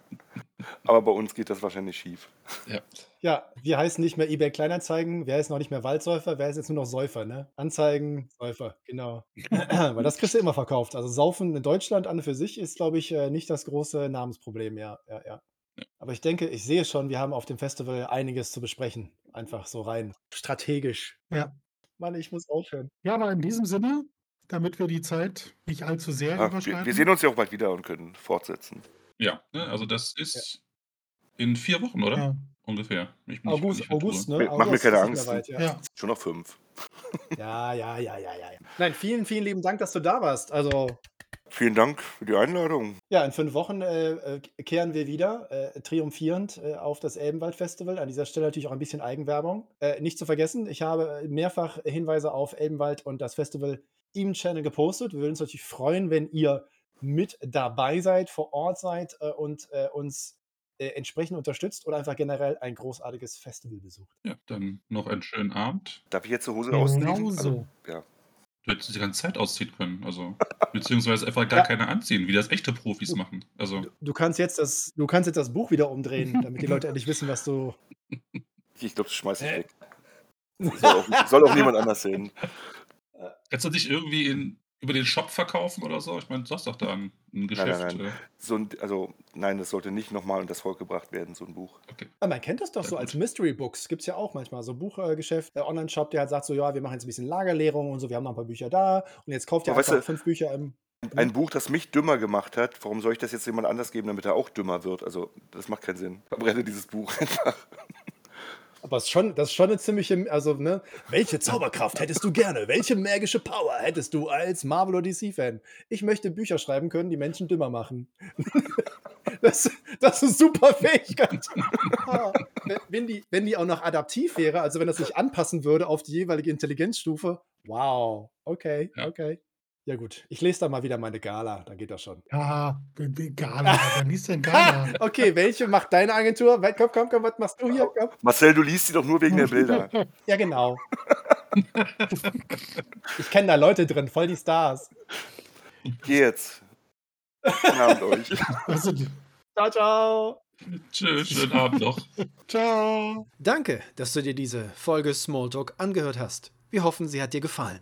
Aber bei uns geht das wahrscheinlich schief. Ja. Ja, wir heißen nicht mehr eBay Kleinanzeigen, wir heißen auch nicht mehr Waldsäufer, wir heißen jetzt nur noch Säufer, ne? Anzeigen, Säufer, genau. Weil das kriegst du immer verkauft. Also Saufen in Deutschland an und für sich ist, glaube ich, äh, nicht das große Namensproblem, ja, ja, ja. Aber ich denke, ich sehe schon, wir haben auf dem Festival einiges zu besprechen. Einfach so rein strategisch. Ja. Mann, ich muss aufhören. Ja, aber in diesem Sinne, damit wir die Zeit nicht allzu sehr Ja, wir, überschreiten. wir sehen uns ja auch bald wieder und können fortsetzen. Ja, ne, also das ist in vier Wochen, oder? Ja. Ungefähr. Ich bin nicht- August, nicht. August, ne? Mach mir August keine Angst. weit, ja. ja. Schon noch fünf. Ja, ja, ja, ja, ja. ja. Nein, vielen, vielen lieben Dank, dass du da warst. Also, Vielen Dank für die Einladung. ja, in fünf Wochen äh, äh, kehren wir wieder äh, triumphierend äh, auf das Elbenwald-Festival. An dieser Stelle natürlich auch ein bisschen Eigenwerbung. Äh, nicht zu vergessen, ich habe mehrfach Hinweise auf Elbenwald und das Festival im Channel gepostet. Wir würden uns natürlich freuen, wenn ihr mit dabei seid, vor Ort seid äh, und äh, uns äh, entsprechend unterstützt oder einfach generell ein großartiges Festival besucht. Ja, dann noch einen schönen Abend. Darf ich jetzt die Hose Genau ausziehen? so. Also, ja. Du hättest die ganze Zeit ausziehen können. Also, beziehungsweise einfach gar Ja. keine anziehen, wie das echte Profis machen. Also, Du kannst jetzt das, du kannst jetzt das Buch wieder umdrehen, damit die Leute endlich wissen, was du. Ich glaube, das schmeiß ich Äh. weg. Soll auch, soll auch niemand anders sehen. kannst du dich irgendwie in, über den Shop verkaufen oder so? Ich meine, du hast doch da ein, ein Geschäft. nein, nein. äh, So ein, also, nein, das sollte nicht nochmal in das Volk gebracht werden, so ein Buch. Okay. Man kennt das doch Ja, so gut. als Mystery Books. Gibt es ja auch manchmal. So Buchgeschäft, äh, Online-Shop, der halt sagt so: Ja, wir machen jetzt ein bisschen Lagerleerung und so, wir haben noch ein paar Bücher da. Und jetzt kauft ihr Aber weißt einfach du- fünf Bücher im. Ein Buch, das mich dümmer gemacht hat, warum soll ich das jetzt jemand anders geben, damit er auch dümmer wird? Also, das macht keinen Sinn. Verbrenne dieses Buch einfach. Aber es ist schon, das ist schon eine ziemliche. Also, ne? Welche Zauberkraft hättest du gerne? Welche magische Power hättest du als Marvel- oder DC-Fan? Ich möchte Bücher schreiben können, die Menschen dümmer machen. Das, das ist eine super Fähigkeit. Wenn- wenn, die, wenn die auch noch adaptiv wäre, also wenn das sich anpassen würde auf die jeweilige Intelligenzstufe. Wow, okay, Ja. okay. Ja gut, ich lese da mal wieder meine Gala, dann geht das schon. Ja, Gala. Wer liest denn Gala? Okay, welche macht deine Agentur? Komm, komm, komm, was machst du hier? Komm. Marcel, du liest sie doch nur wegen der Bilder. Ja, genau. Ich kenne da Leute drin, voll die Stars. Geh jetzt. Guten Abend euch. Also, Ciao, ciao. Tschüss, schönen Abend noch. ciao. Danke, dass du dir diese Folge Smalltalk angehört hast. Wir hoffen, sie hat dir gefallen.